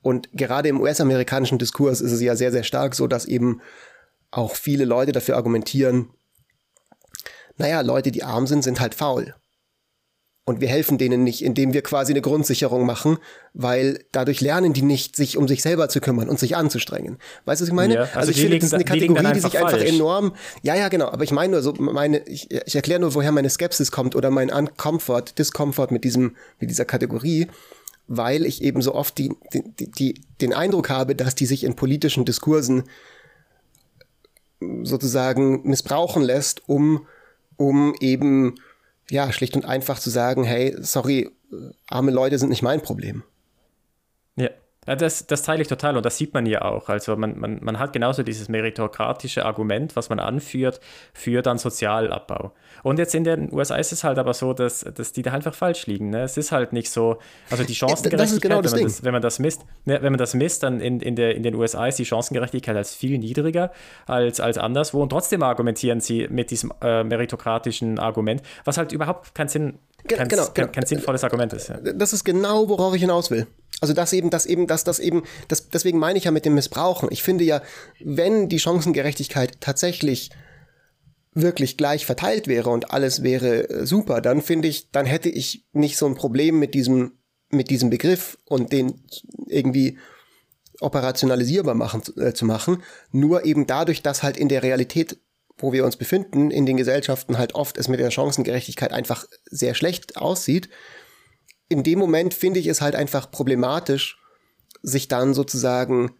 Und gerade im US-amerikanischen Diskurs ist es ja sehr, sehr stark so, dass eben auch viele Leute dafür argumentieren, naja, Leute, die arm sind, sind halt faul. Und wir helfen denen nicht, indem wir quasi eine Grundsicherung machen, weil dadurch lernen die nicht, sich um sich selber zu kümmern und sich anzustrengen. Weißt du, was ich meine? Ja, also, also ich finde, das ist eine Kategorie, die sich einfach falsch. enorm. Ja, ja, genau. Aber ich meine nur so, meine, ich, ich erkläre nur, woher meine Skepsis kommt oder mein Uncomfort, Discomfort mit diesem, mit dieser Kategorie, weil ich eben so oft die, die, die, den Eindruck habe, dass die sich in politischen Diskursen sozusagen missbrauchen lässt, um, um eben ja, schlicht und einfach zu sagen, hey, sorry, arme Leute sind nicht mein Problem. Ja. Das, das teile ich total und das sieht man ja auch. Also man, man, man hat genauso dieses meritokratische Argument, was man anführt, für dann Sozialabbau. Und jetzt in den USA ist es halt aber so, dass, dass die da einfach falsch liegen. Ne? Es ist halt nicht so, also die Chancengerechtigkeit, genau wenn, man das, wenn, man das, misst, ne, wenn man das misst, dann in, in, der, in den USA ist die Chancengerechtigkeit als viel niedriger als, als anderswo und trotzdem argumentieren sie mit diesem äh, meritokratischen Argument, was halt überhaupt keinen Sinn kein, genau, kein, kein sinnvolles Argument ist. Ja. Das ist genau, worauf ich hinaus will. Also das eben, das eben, dass das eben, das, deswegen meine ich ja mit dem Missbrauchen. Ich finde ja, wenn die Chancengerechtigkeit tatsächlich wirklich gleich verteilt wäre und alles wäre äh, super, dann finde ich, dann hätte ich nicht so ein Problem mit diesem, mit diesem Begriff und den irgendwie operationalisierbar machen, äh, zu machen. Nur eben dadurch, dass halt in der Realität wo wir uns befinden, in den Gesellschaften halt oft es mit der Chancengerechtigkeit einfach sehr schlecht aussieht. In dem Moment finde ich es halt einfach problematisch, sich dann sozusagen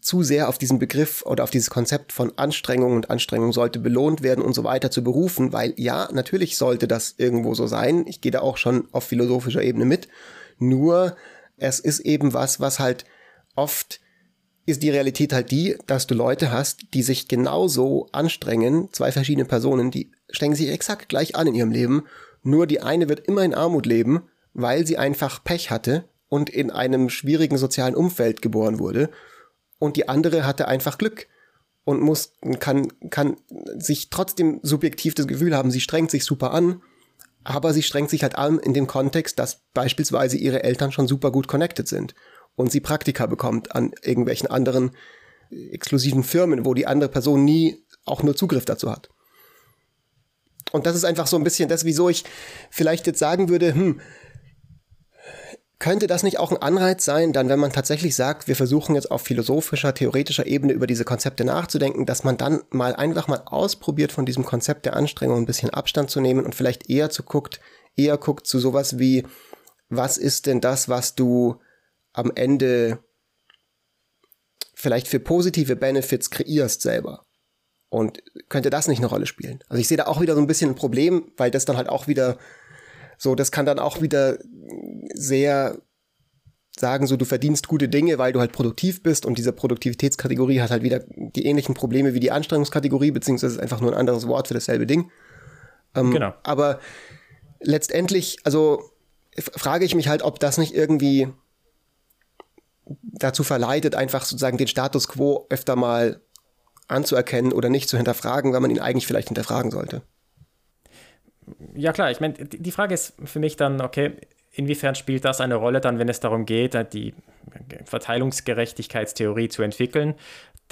zu sehr auf diesen Begriff oder auf dieses Konzept von Anstrengung und Anstrengung sollte belohnt werden und so weiter zu berufen, weil ja, natürlich sollte das irgendwo so sein. Ich gehe da auch schon auf philosophischer Ebene mit. Nur es ist eben was, was halt oft ist die Realität halt die, dass du Leute hast, die sich genauso anstrengen, zwei verschiedene Personen, die strengen sich exakt gleich an in ihrem Leben, nur die eine wird immer in Armut leben, weil sie einfach Pech hatte und in einem schwierigen sozialen Umfeld geboren wurde, und die andere hatte einfach Glück und muss, kann, kann sich trotzdem subjektiv das Gefühl haben, sie strengt sich super an, aber sie strengt sich halt an in dem Kontext, dass beispielsweise ihre Eltern schon super gut connected sind und sie Praktika bekommt an irgendwelchen anderen exklusiven Firmen, wo die andere Person nie auch nur Zugriff dazu hat. und das ist einfach so ein bisschen das, wieso ich vielleicht jetzt sagen würde, hm, könnte das nicht auch ein Anreiz sein, dann wenn man tatsächlich sagt, wir versuchen jetzt auf philosophischer, theoretischer Ebene über diese Konzepte nachzudenken, dass man dann mal einfach mal ausprobiert, von diesem Konzept der Anstrengung ein bisschen Abstand zu nehmen und vielleicht eher zu guckt, eher guckt zu sowas wie, was ist denn das, was du am Ende vielleicht für positive Benefits kreierst selber? Und könnte das nicht eine Rolle spielen? Also ich sehe da auch wieder so ein bisschen ein Problem, weil das dann halt auch wieder so, das kann dann auch wieder sehr sagen, so du verdienst gute Dinge, weil du halt produktiv bist und diese Produktivitätskategorie hat halt wieder die ähnlichen Probleme wie die Anstrengungskategorie, beziehungsweise ist einfach nur ein anderes Wort für dasselbe Ding. Ähm, genau. Aber letztendlich, also frage ich mich halt, ob das nicht irgendwie dazu verleitet, einfach sozusagen den Status quo öfter mal anzuerkennen oder nicht zu hinterfragen, wenn man ihn eigentlich vielleicht hinterfragen sollte. Ja klar, ich meine, die Frage ist für mich dann, okay, inwiefern spielt das eine Rolle dann, wenn es darum geht, die Verteilungsgerechtigkeitstheorie zu entwickeln?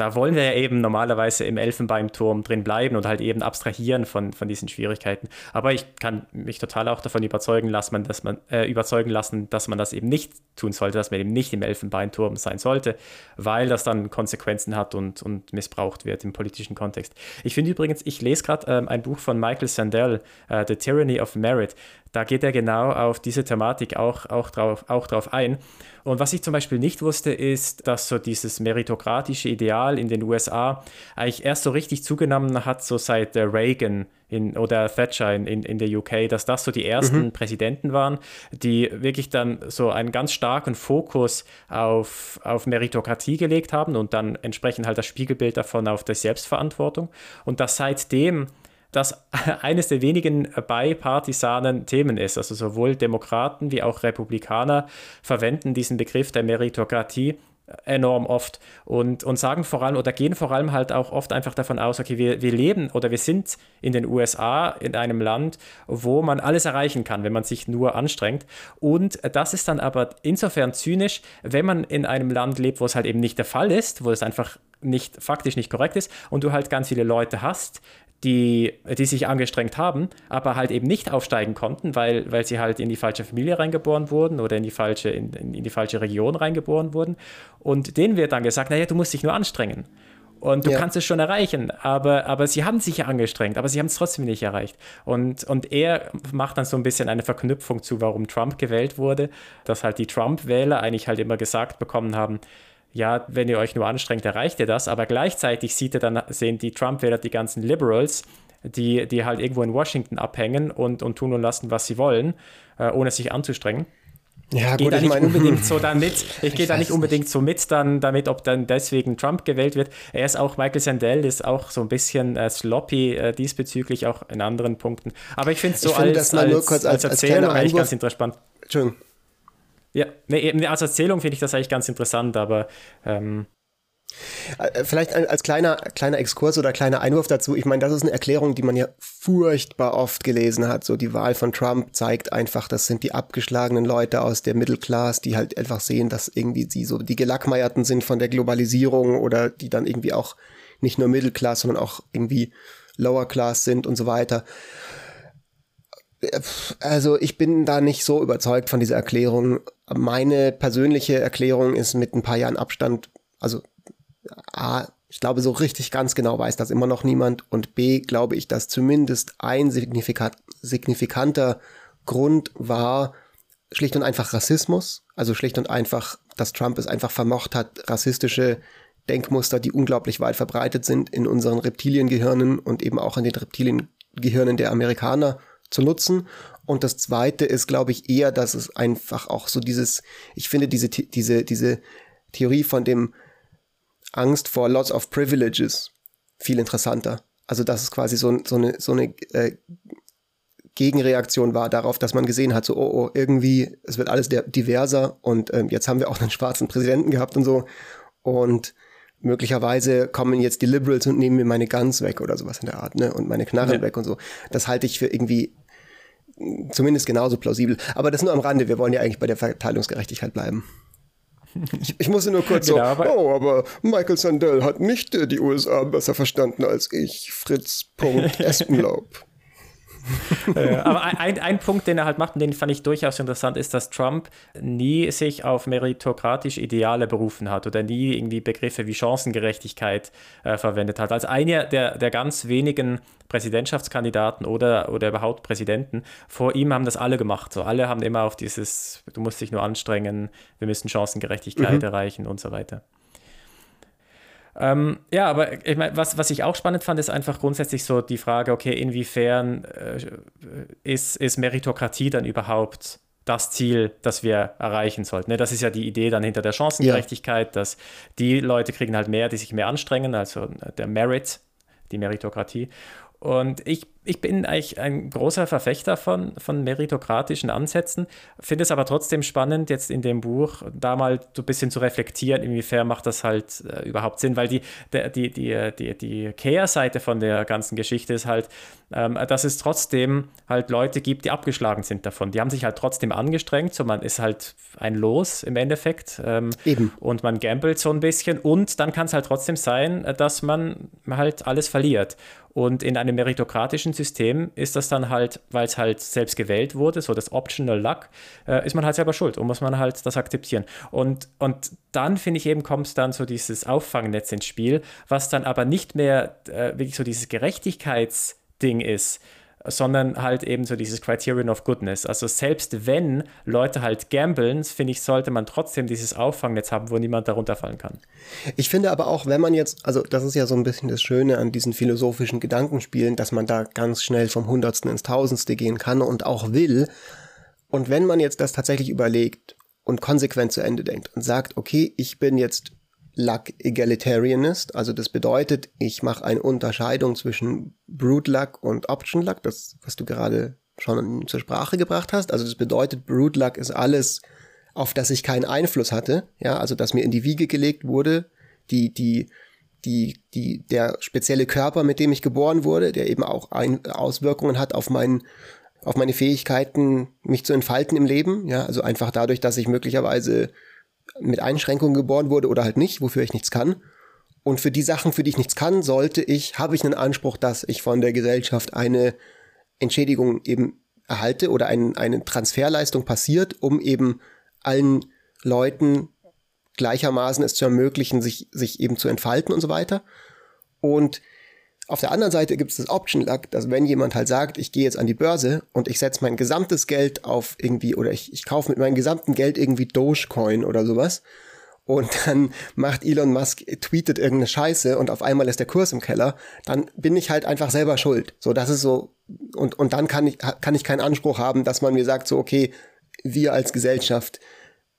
da wollen wir ja eben normalerweise im Elfenbeinturm drin bleiben und halt eben abstrahieren von, von diesen Schwierigkeiten. Aber ich kann mich total auch davon überzeugen lassen, dass man, äh, überzeugen lassen, dass man das eben nicht tun sollte, dass man eben nicht im Elfenbeinturm sein sollte, weil das dann Konsequenzen hat und, und missbraucht wird im politischen Kontext. Ich finde übrigens, ich lese gerade ähm, ein Buch von Michael Sandel, äh, The Tyranny of Merit. Da geht er genau auf diese Thematik auch, auch, drauf, auch drauf ein. Und was ich zum Beispiel nicht wusste, ist, dass so dieses meritokratische Ideal in den USA eigentlich erst so richtig zugenommen hat, so seit Reagan in, oder Thatcher in, in, in der UK, dass das so die ersten mhm. Präsidenten waren, die wirklich dann so einen ganz starken Fokus auf, auf Meritokratie gelegt haben und dann entsprechend halt das Spiegelbild davon auf der Selbstverantwortung. Und dass seitdem das eines der wenigen bipartisanen Themen ist. Also sowohl Demokraten wie auch Republikaner verwenden diesen Begriff der Meritokratie enorm oft und, und sagen vor allem oder gehen vor allem halt auch oft einfach davon aus, okay, wir, wir leben oder wir sind in den USA in einem Land, wo man alles erreichen kann, wenn man sich nur anstrengt. Und das ist dann aber insofern zynisch, wenn man in einem Land lebt, wo es halt eben nicht der Fall ist, wo es einfach nicht faktisch nicht korrekt ist und du halt ganz viele Leute hast, die, die sich angestrengt haben, aber halt eben nicht aufsteigen konnten, weil, weil sie halt in die falsche Familie reingeboren wurden oder in die falsche, in, in die falsche Region reingeboren wurden. Und denen wird dann gesagt, naja, du musst dich nur anstrengen. Und du ja. kannst es schon erreichen, aber, aber sie haben sich ja angestrengt, aber sie haben es trotzdem nicht erreicht. Und, und er macht dann so ein bisschen eine Verknüpfung zu, warum Trump gewählt wurde, dass halt die Trump-Wähler eigentlich halt immer gesagt bekommen haben, ja, wenn ihr euch nur anstrengt, erreicht ihr das. Aber gleichzeitig sieht er dann, sehen die Trump-Wähler die ganzen Liberals, die, die halt irgendwo in Washington abhängen und, und tun und lassen, was sie wollen, äh, ohne sich anzustrengen. Ja, ich gehe da nicht meine, unbedingt so damit. Ich gehe da nicht unbedingt nicht. so mit dann damit, ob dann deswegen Trump gewählt wird. Er ist auch, Michael Sandel ist auch so ein bisschen äh, sloppy äh, diesbezüglich, auch in anderen Punkten. Aber ich finde es so als, als, als, als Erzählung eigentlich ganz interessant. Entschuldigung. Ja, nee, als Erzählung finde ich das eigentlich ganz interessant, aber ähm äh, Vielleicht als kleiner, kleiner Exkurs oder kleiner Einwurf dazu. Ich meine, das ist eine Erklärung, die man ja furchtbar oft gelesen hat. So die Wahl von Trump zeigt einfach, das sind die abgeschlagenen Leute aus der Middle Class, die halt einfach sehen, dass irgendwie sie so die Gelackmeierten sind von der Globalisierung oder die dann irgendwie auch nicht nur Middle Class, sondern auch irgendwie Lower Class sind und so weiter. Also ich bin da nicht so überzeugt von dieser Erklärung. Meine persönliche Erklärung ist mit ein paar Jahren Abstand, also A, ich glaube, so richtig ganz genau weiß das immer noch niemand. Und B, glaube ich, dass zumindest ein signifikant, signifikanter Grund war schlicht und einfach Rassismus. Also schlicht und einfach, dass Trump es einfach vermocht hat, rassistische Denkmuster, die unglaublich weit verbreitet sind in unseren Reptiliengehirnen und eben auch in den Reptiliengehirnen der Amerikaner zu nutzen. Und das zweite ist, glaube ich, eher, dass es einfach auch so dieses, ich finde diese, diese, diese Theorie von dem Angst vor Lots of Privileges viel interessanter. Also, dass es quasi so, so eine, so eine äh, Gegenreaktion war darauf, dass man gesehen hat, so, oh, oh, irgendwie, es wird alles diverser und ähm, jetzt haben wir auch einen schwarzen Präsidenten gehabt und so. Und möglicherweise kommen jetzt die Liberals und nehmen mir meine Guns weg oder sowas in der Art, ne? Und meine Knarren ja. weg und so. Das halte ich für irgendwie zumindest genauso plausibel. Aber das nur am Rande. Wir wollen ja eigentlich bei der Verteilungsgerechtigkeit bleiben. Ich, ich musste nur kurz genau, so, aber oh, aber Michael Sandel hat nicht äh, die USA besser verstanden als ich, Fritz. Espenlaub. aber ein, ein Punkt, den er halt macht und den fand ich durchaus interessant, ist, dass Trump nie sich auf meritokratische Ideale berufen hat oder nie irgendwie Begriffe wie Chancengerechtigkeit äh, verwendet hat. Als einer der, der ganz wenigen Präsidentschaftskandidaten oder, oder überhaupt Präsidenten vor ihm haben das alle gemacht. So alle haben immer auf dieses, du musst dich nur anstrengen, wir müssen Chancengerechtigkeit mhm. erreichen und so weiter. Ähm, ja, aber ich meine, was, was ich auch spannend fand, ist einfach grundsätzlich so die Frage, okay, inwiefern äh, ist, ist Meritokratie dann überhaupt das Ziel, das wir erreichen sollten. Ne? Das ist ja die Idee dann hinter der Chancengerechtigkeit, ja. dass die Leute kriegen halt mehr, die sich mehr anstrengen, also der Merit, die Meritokratie. Und ich, ich bin eigentlich ein großer Verfechter von, von meritokratischen Ansätzen, finde es aber trotzdem spannend, jetzt in dem Buch da mal so ein bisschen zu reflektieren, inwiefern macht das halt äh, überhaupt Sinn, weil die, die, die, die, die Kehrseite von der ganzen Geschichte ist halt, ähm, dass es trotzdem halt Leute gibt, die abgeschlagen sind davon. Die haben sich halt trotzdem angestrengt, so man ist halt ein Los im Endeffekt. Ähm, Eben. Und man gambelt so ein bisschen und dann kann es halt trotzdem sein, dass man halt alles verliert. Und in einem meritokratischen System ist das dann halt, weil es halt selbst gewählt wurde, so das Optional Luck, äh, ist man halt selber schuld und muss man halt das akzeptieren. Und, und dann, finde ich eben, kommt dann so dieses Auffangnetz ins Spiel, was dann aber nicht mehr äh, wirklich so dieses Gerechtigkeitsding ist, sondern halt eben so dieses Criterion of Goodness. Also selbst wenn Leute halt gambeln, finde ich, sollte man trotzdem dieses Auffangnetz haben, wo niemand darunter fallen kann. Ich finde aber auch, wenn man jetzt, also das ist ja so ein bisschen das Schöne an diesen philosophischen Gedankenspielen, dass man da ganz schnell vom Hundertsten ins Tausendste gehen kann und auch will. Und wenn man jetzt das tatsächlich überlegt und konsequent zu Ende denkt und sagt, okay, ich bin jetzt Luck Egalitarianist. Also das bedeutet, ich mache eine Unterscheidung zwischen Brute Luck und Option Luck, das, was du gerade schon zur Sprache gebracht hast. Also das bedeutet, Brute Luck ist alles, auf das ich keinen Einfluss hatte. Ja, also das mir in die Wiege gelegt wurde, die, die, die, die, der spezielle Körper, mit dem ich geboren wurde, der eben auch ein, Auswirkungen hat auf meinen auf meine Fähigkeiten, mich zu entfalten im Leben. Ja, also einfach dadurch, dass ich möglicherweise mit Einschränkungen geboren wurde oder halt nicht, wofür ich nichts kann. Und für die Sachen, für die ich nichts kann, sollte ich, habe ich einen Anspruch, dass ich von der Gesellschaft eine Entschädigung eben erhalte oder ein, eine Transferleistung passiert, um eben allen Leuten gleichermaßen es zu ermöglichen, sich, sich eben zu entfalten und so weiter. Und auf der anderen Seite gibt es das Option Luck, dass wenn jemand halt sagt, ich gehe jetzt an die Börse und ich setze mein gesamtes Geld auf irgendwie oder ich, ich kaufe mit meinem gesamten Geld irgendwie Dogecoin oder sowas und dann macht Elon Musk, tweetet irgendeine Scheiße und auf einmal ist der Kurs im Keller, dann bin ich halt einfach selber schuld. So, das ist so, und, und dann kann ich, kann ich keinen Anspruch haben, dass man mir sagt, so, okay, wir als Gesellschaft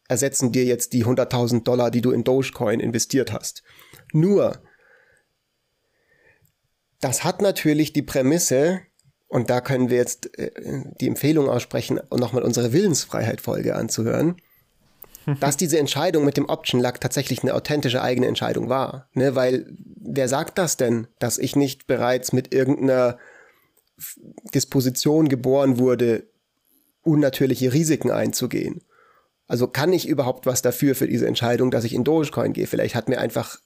ersetzen dir jetzt die 100.000 Dollar, die du in Dogecoin investiert hast. Nur, das hat natürlich die Prämisse, und da können wir jetzt äh, die Empfehlung aussprechen, nochmal unsere Willensfreiheit-Folge anzuhören, dass diese Entscheidung mit dem Option Luck tatsächlich eine authentische eigene Entscheidung war. Ne? Weil wer sagt das denn, dass ich nicht bereits mit irgendeiner Disposition geboren wurde, unnatürliche Risiken einzugehen? Also kann ich überhaupt was dafür für diese Entscheidung, dass ich in Dogecoin gehe? Vielleicht hat mir einfach,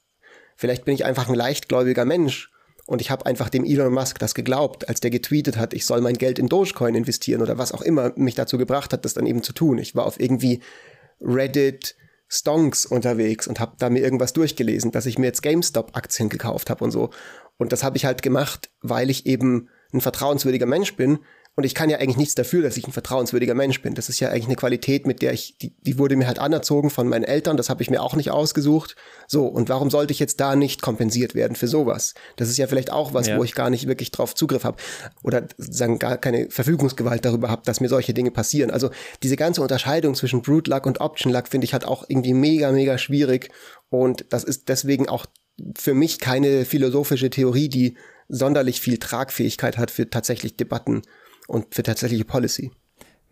vielleicht bin ich einfach ein leichtgläubiger Mensch und ich habe einfach dem Elon Musk das geglaubt, als der getweetet hat, ich soll mein Geld in Dogecoin investieren oder was auch immer mich dazu gebracht hat, das dann eben zu tun. Ich war auf irgendwie Reddit Stonks unterwegs und habe da mir irgendwas durchgelesen, dass ich mir jetzt GameStop-Aktien gekauft habe und so. Und das habe ich halt gemacht, weil ich eben ein vertrauenswürdiger Mensch bin und ich kann ja eigentlich nichts dafür, dass ich ein vertrauenswürdiger Mensch bin. Das ist ja eigentlich eine Qualität, mit der ich, die, die wurde mir halt anerzogen von meinen Eltern, das habe ich mir auch nicht ausgesucht. So, und warum sollte ich jetzt da nicht kompensiert werden für sowas? Das ist ja vielleicht auch was, ja. wo ich gar nicht wirklich drauf Zugriff habe oder sagen gar keine Verfügungsgewalt darüber habe, dass mir solche Dinge passieren. Also diese ganze Unterscheidung zwischen Brute Luck und Option Luck finde ich halt auch irgendwie mega, mega schwierig. Und das ist deswegen auch für mich keine philosophische Theorie, die sonderlich viel Tragfähigkeit hat für tatsächlich Debatten und für tatsächliche Policy.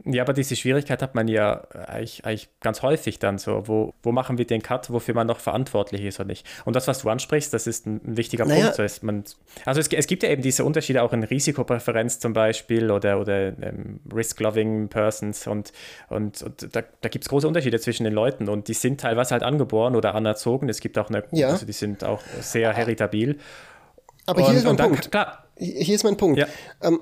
Ja, aber diese Schwierigkeit hat man ja eigentlich, eigentlich, ganz häufig dann so. Wo, wo machen wir den Cut, wofür man noch verantwortlich ist oder nicht? Und das, was du ansprichst, das ist ein, ein wichtiger naja. Punkt. So ist man, also es, es, gibt ja eben diese Unterschiede auch in Risikopräferenz zum Beispiel oder, oder ähm, Risk-Loving Persons und, und, und da, da gibt es große Unterschiede zwischen den Leuten und die sind teilweise halt angeboren oder anerzogen. Es gibt auch eine, ja. also die sind auch sehr heritabil. Aber und, hier ist mein Punkt. Klar. Hier ist mein Punkt. Ja. Ähm,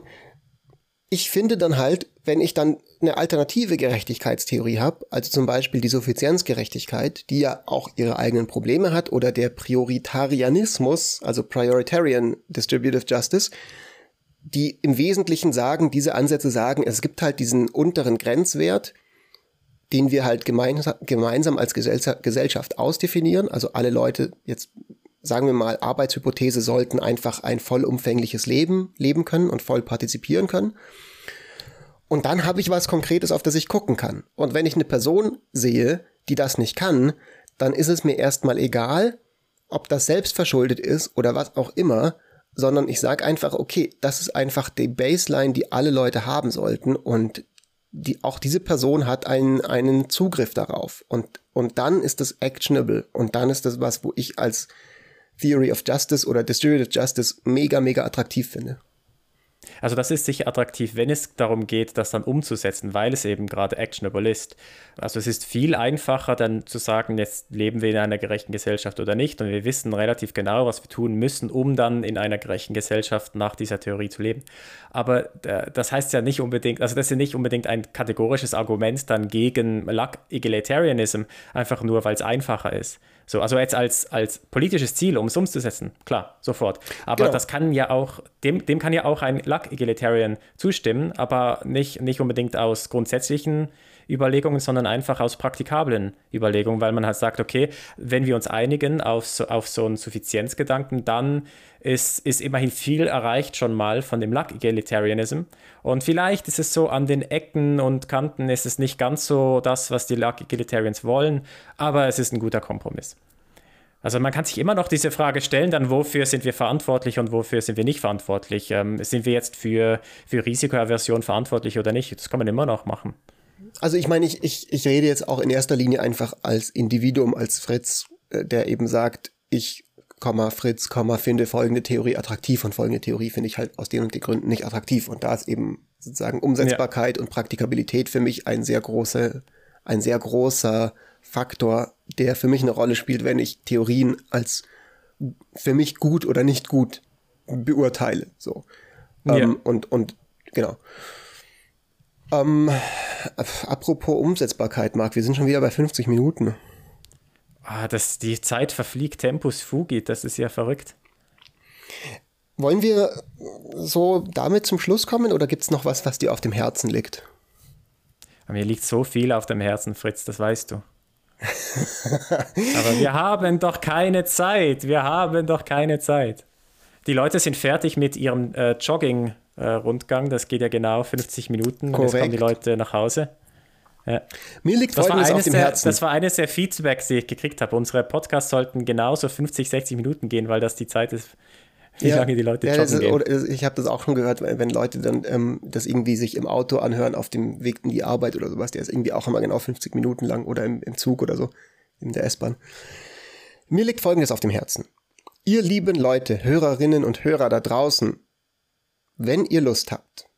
ich finde dann halt, wenn ich dann eine alternative Gerechtigkeitstheorie habe, also zum Beispiel die Suffizienzgerechtigkeit, die ja auch ihre eigenen Probleme hat, oder der Prioritarianismus, also Prioritarian Distributive Justice, die im Wesentlichen sagen, diese Ansätze sagen, es gibt halt diesen unteren Grenzwert, den wir halt gemeinsam, als Gesellschaft ausdefinieren. Also alle Leute, jetzt sagen wir mal, Arbeitshypothese sollten einfach ein vollumfängliches Leben leben können und voll partizipieren können. Und dann habe ich was Konkretes, auf das ich gucken kann. Und wenn ich eine Person sehe, die das nicht kann, dann ist es mir erstmal egal, ob das selbst verschuldet ist oder was auch immer, sondern ich sage einfach, okay, das ist einfach die Baseline, die alle Leute haben sollten und die, auch diese Person hat einen, einen Zugriff darauf. Und, und dann ist das actionable und dann ist das was, wo ich als Theory of Justice oder Distributed Justice mega, mega attraktiv finde. Also das ist sicher attraktiv, wenn es darum geht, das dann umzusetzen, weil es eben gerade actionable ist. Also es ist viel einfacher dann zu sagen, jetzt leben wir in einer gerechten Gesellschaft oder nicht und wir wissen relativ genau, was wir tun müssen, um dann in einer gerechten Gesellschaft nach dieser Theorie zu leben. Aber äh, das heißt ja nicht unbedingt, also das ist ja nicht unbedingt ein kategorisches Argument dann gegen Luck Egalitarianism, einfach nur, weil es einfacher ist. So, also jetzt als, als politisches Ziel, um es umzusetzen, klar, sofort. Aber genau. das kann ja auch, dem, dem kann ja auch ein Luck-Egalitarian zustimmen, aber nicht, nicht unbedingt aus grundsätzlichen Überlegungen, sondern einfach aus praktikablen Überlegungen, weil man halt sagt, okay, wenn wir uns einigen auf so, auf so einen Suffizienzgedanken, dann ist, ist immerhin viel erreicht schon mal von dem Luck-Egalitarianism. Und vielleicht ist es so an den Ecken und Kanten ist es nicht ganz so das, was die Luck-Egalitarians wollen, aber es ist ein guter Kompromiss. Also man kann sich immer noch diese Frage stellen, dann wofür sind wir verantwortlich und wofür sind wir nicht verantwortlich? Ähm, sind wir jetzt für, für Risikoaversion verantwortlich oder nicht? Das kann man immer noch machen. Also ich meine, ich, ich, ich rede jetzt auch in erster Linie einfach als Individuum, als Fritz, äh, der eben sagt, ich, Fritz, finde folgende Theorie attraktiv und folgende Theorie finde ich halt aus den und den Gründen nicht attraktiv. Und da ist eben sozusagen Umsetzbarkeit ja. und Praktikabilität für mich ein sehr großer, ein sehr großer Faktor, der für mich eine Rolle spielt, wenn ich Theorien als für mich gut oder nicht gut beurteile. So. Ja. Ähm, und, und genau. Ähm, apropos Umsetzbarkeit, Marc, wir sind schon wieder bei 50 Minuten. Ah, das, die Zeit verfliegt Tempus Fugit, das ist ja verrückt. Wollen wir so damit zum Schluss kommen oder gibt es noch was, was dir auf dem Herzen liegt? Mir liegt so viel auf dem Herzen, Fritz, das weißt du. Aber wir haben doch keine Zeit. Wir haben doch keine Zeit. Die Leute sind fertig mit ihrem äh, Jogging-Rundgang. Äh, das geht ja genau 50 Minuten. Korrekt. Jetzt kommen die Leute nach Hause. Ja. Mir liegt das Folgendes auf dem der, Herzen. Das war eines der Feedbacks, die ich gekriegt habe. Unsere Podcasts sollten genauso 50, 60 Minuten gehen, weil das die Zeit ist, wie ja, lange die Leute ja, joggen gehen. Ich habe das auch schon gehört, wenn Leute dann ähm, das irgendwie sich im Auto anhören auf dem Weg in die Arbeit oder sowas. Der ist irgendwie auch immer genau 50 Minuten lang oder im, im Zug oder so, in der S-Bahn. Mir liegt Folgendes auf dem Herzen. Ihr lieben Leute, Hörerinnen und Hörer da draußen, wenn ihr Lust habt,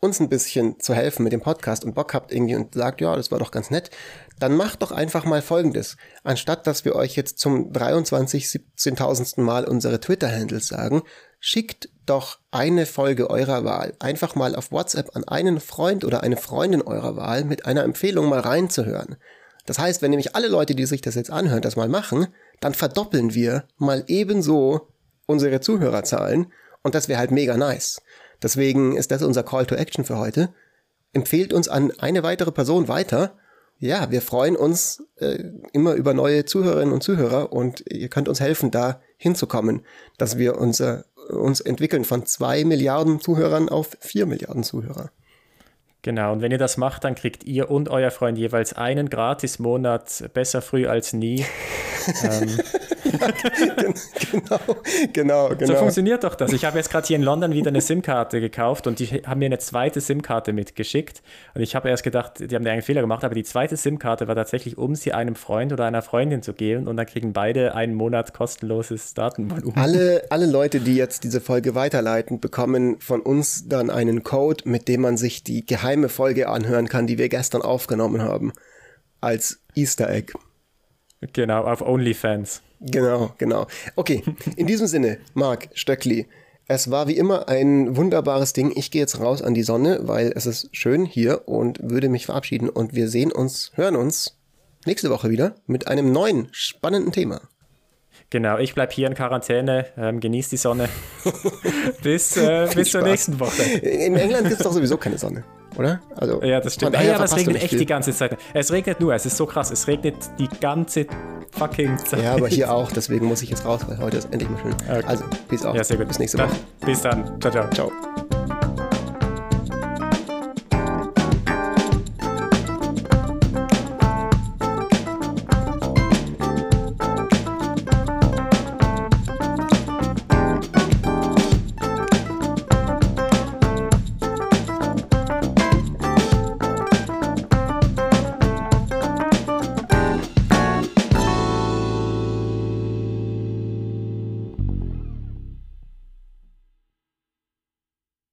uns ein bisschen zu helfen mit dem Podcast und Bock habt irgendwie und sagt, ja, das war doch ganz nett, dann macht doch einfach mal Folgendes. Anstatt dass wir euch jetzt zum 23, 17.000. Mal unsere Twitter-Handles sagen, schickt doch eine Folge eurer Wahl einfach mal auf WhatsApp an einen Freund oder eine Freundin eurer Wahl mit einer Empfehlung mal reinzuhören. Das heißt, wenn nämlich alle Leute, die sich das jetzt anhören, das mal machen, dann verdoppeln wir mal ebenso unsere Zuhörerzahlen und das wäre halt mega nice. Deswegen ist das unser Call to Action für heute. Empfehlt uns an eine weitere Person weiter. Ja, wir freuen uns äh, immer über neue Zuhörerinnen und Zuhörer und ihr könnt uns helfen, da hinzukommen, dass wir unser, uns entwickeln von zwei Milliarden Zuhörern auf vier Milliarden Zuhörer. Genau, und wenn ihr das macht, dann kriegt ihr und euer Freund jeweils einen Gratis-Monat besser früh als nie. ähm. genau, genau, genau. So funktioniert doch das. Ich habe jetzt gerade hier in London wieder eine SIM-Karte gekauft und die haben mir eine zweite SIM-Karte mitgeschickt. Und ich habe erst gedacht, die haben einen Fehler gemacht, aber die zweite SIM-Karte war tatsächlich, um sie einem Freund oder einer Freundin zu geben. Und dann kriegen beide einen Monat kostenloses Datenvolumen. Alle, alle Leute, die jetzt diese Folge weiterleiten, bekommen von uns dann einen Code, mit dem man sich die geheime geheime Folge anhören kann, die wir gestern aufgenommen haben. Als Easter Egg. Genau, auf OnlyFans. Genau, genau. Okay, in diesem Sinne, Marc Stöckli, Es war wie immer ein wunderbares Ding. Ich gehe jetzt raus an die Sonne, weil es ist schön hier und würde mich verabschieden. Und wir sehen uns, hören uns nächste Woche wieder mit einem neuen spannenden Thema. Genau, ich bleibe hier in Quarantäne, ähm, genieße die Sonne bis, äh, bis zur nächsten Woche. In England gibt es doch sowieso keine Sonne, oder? Also, ja, das stimmt. Ja, ja, aber es regnet echt viel. die ganze Zeit. Es regnet nur, es ist so krass, es regnet die ganze fucking Zeit. Ja, aber hier auch, deswegen muss ich jetzt raus, weil heute ist endlich mal schön. Okay. Also, peace out. Ja, sehr gut. Bis nächste Woche. Bis dann. Ciao, ciao. Ciao.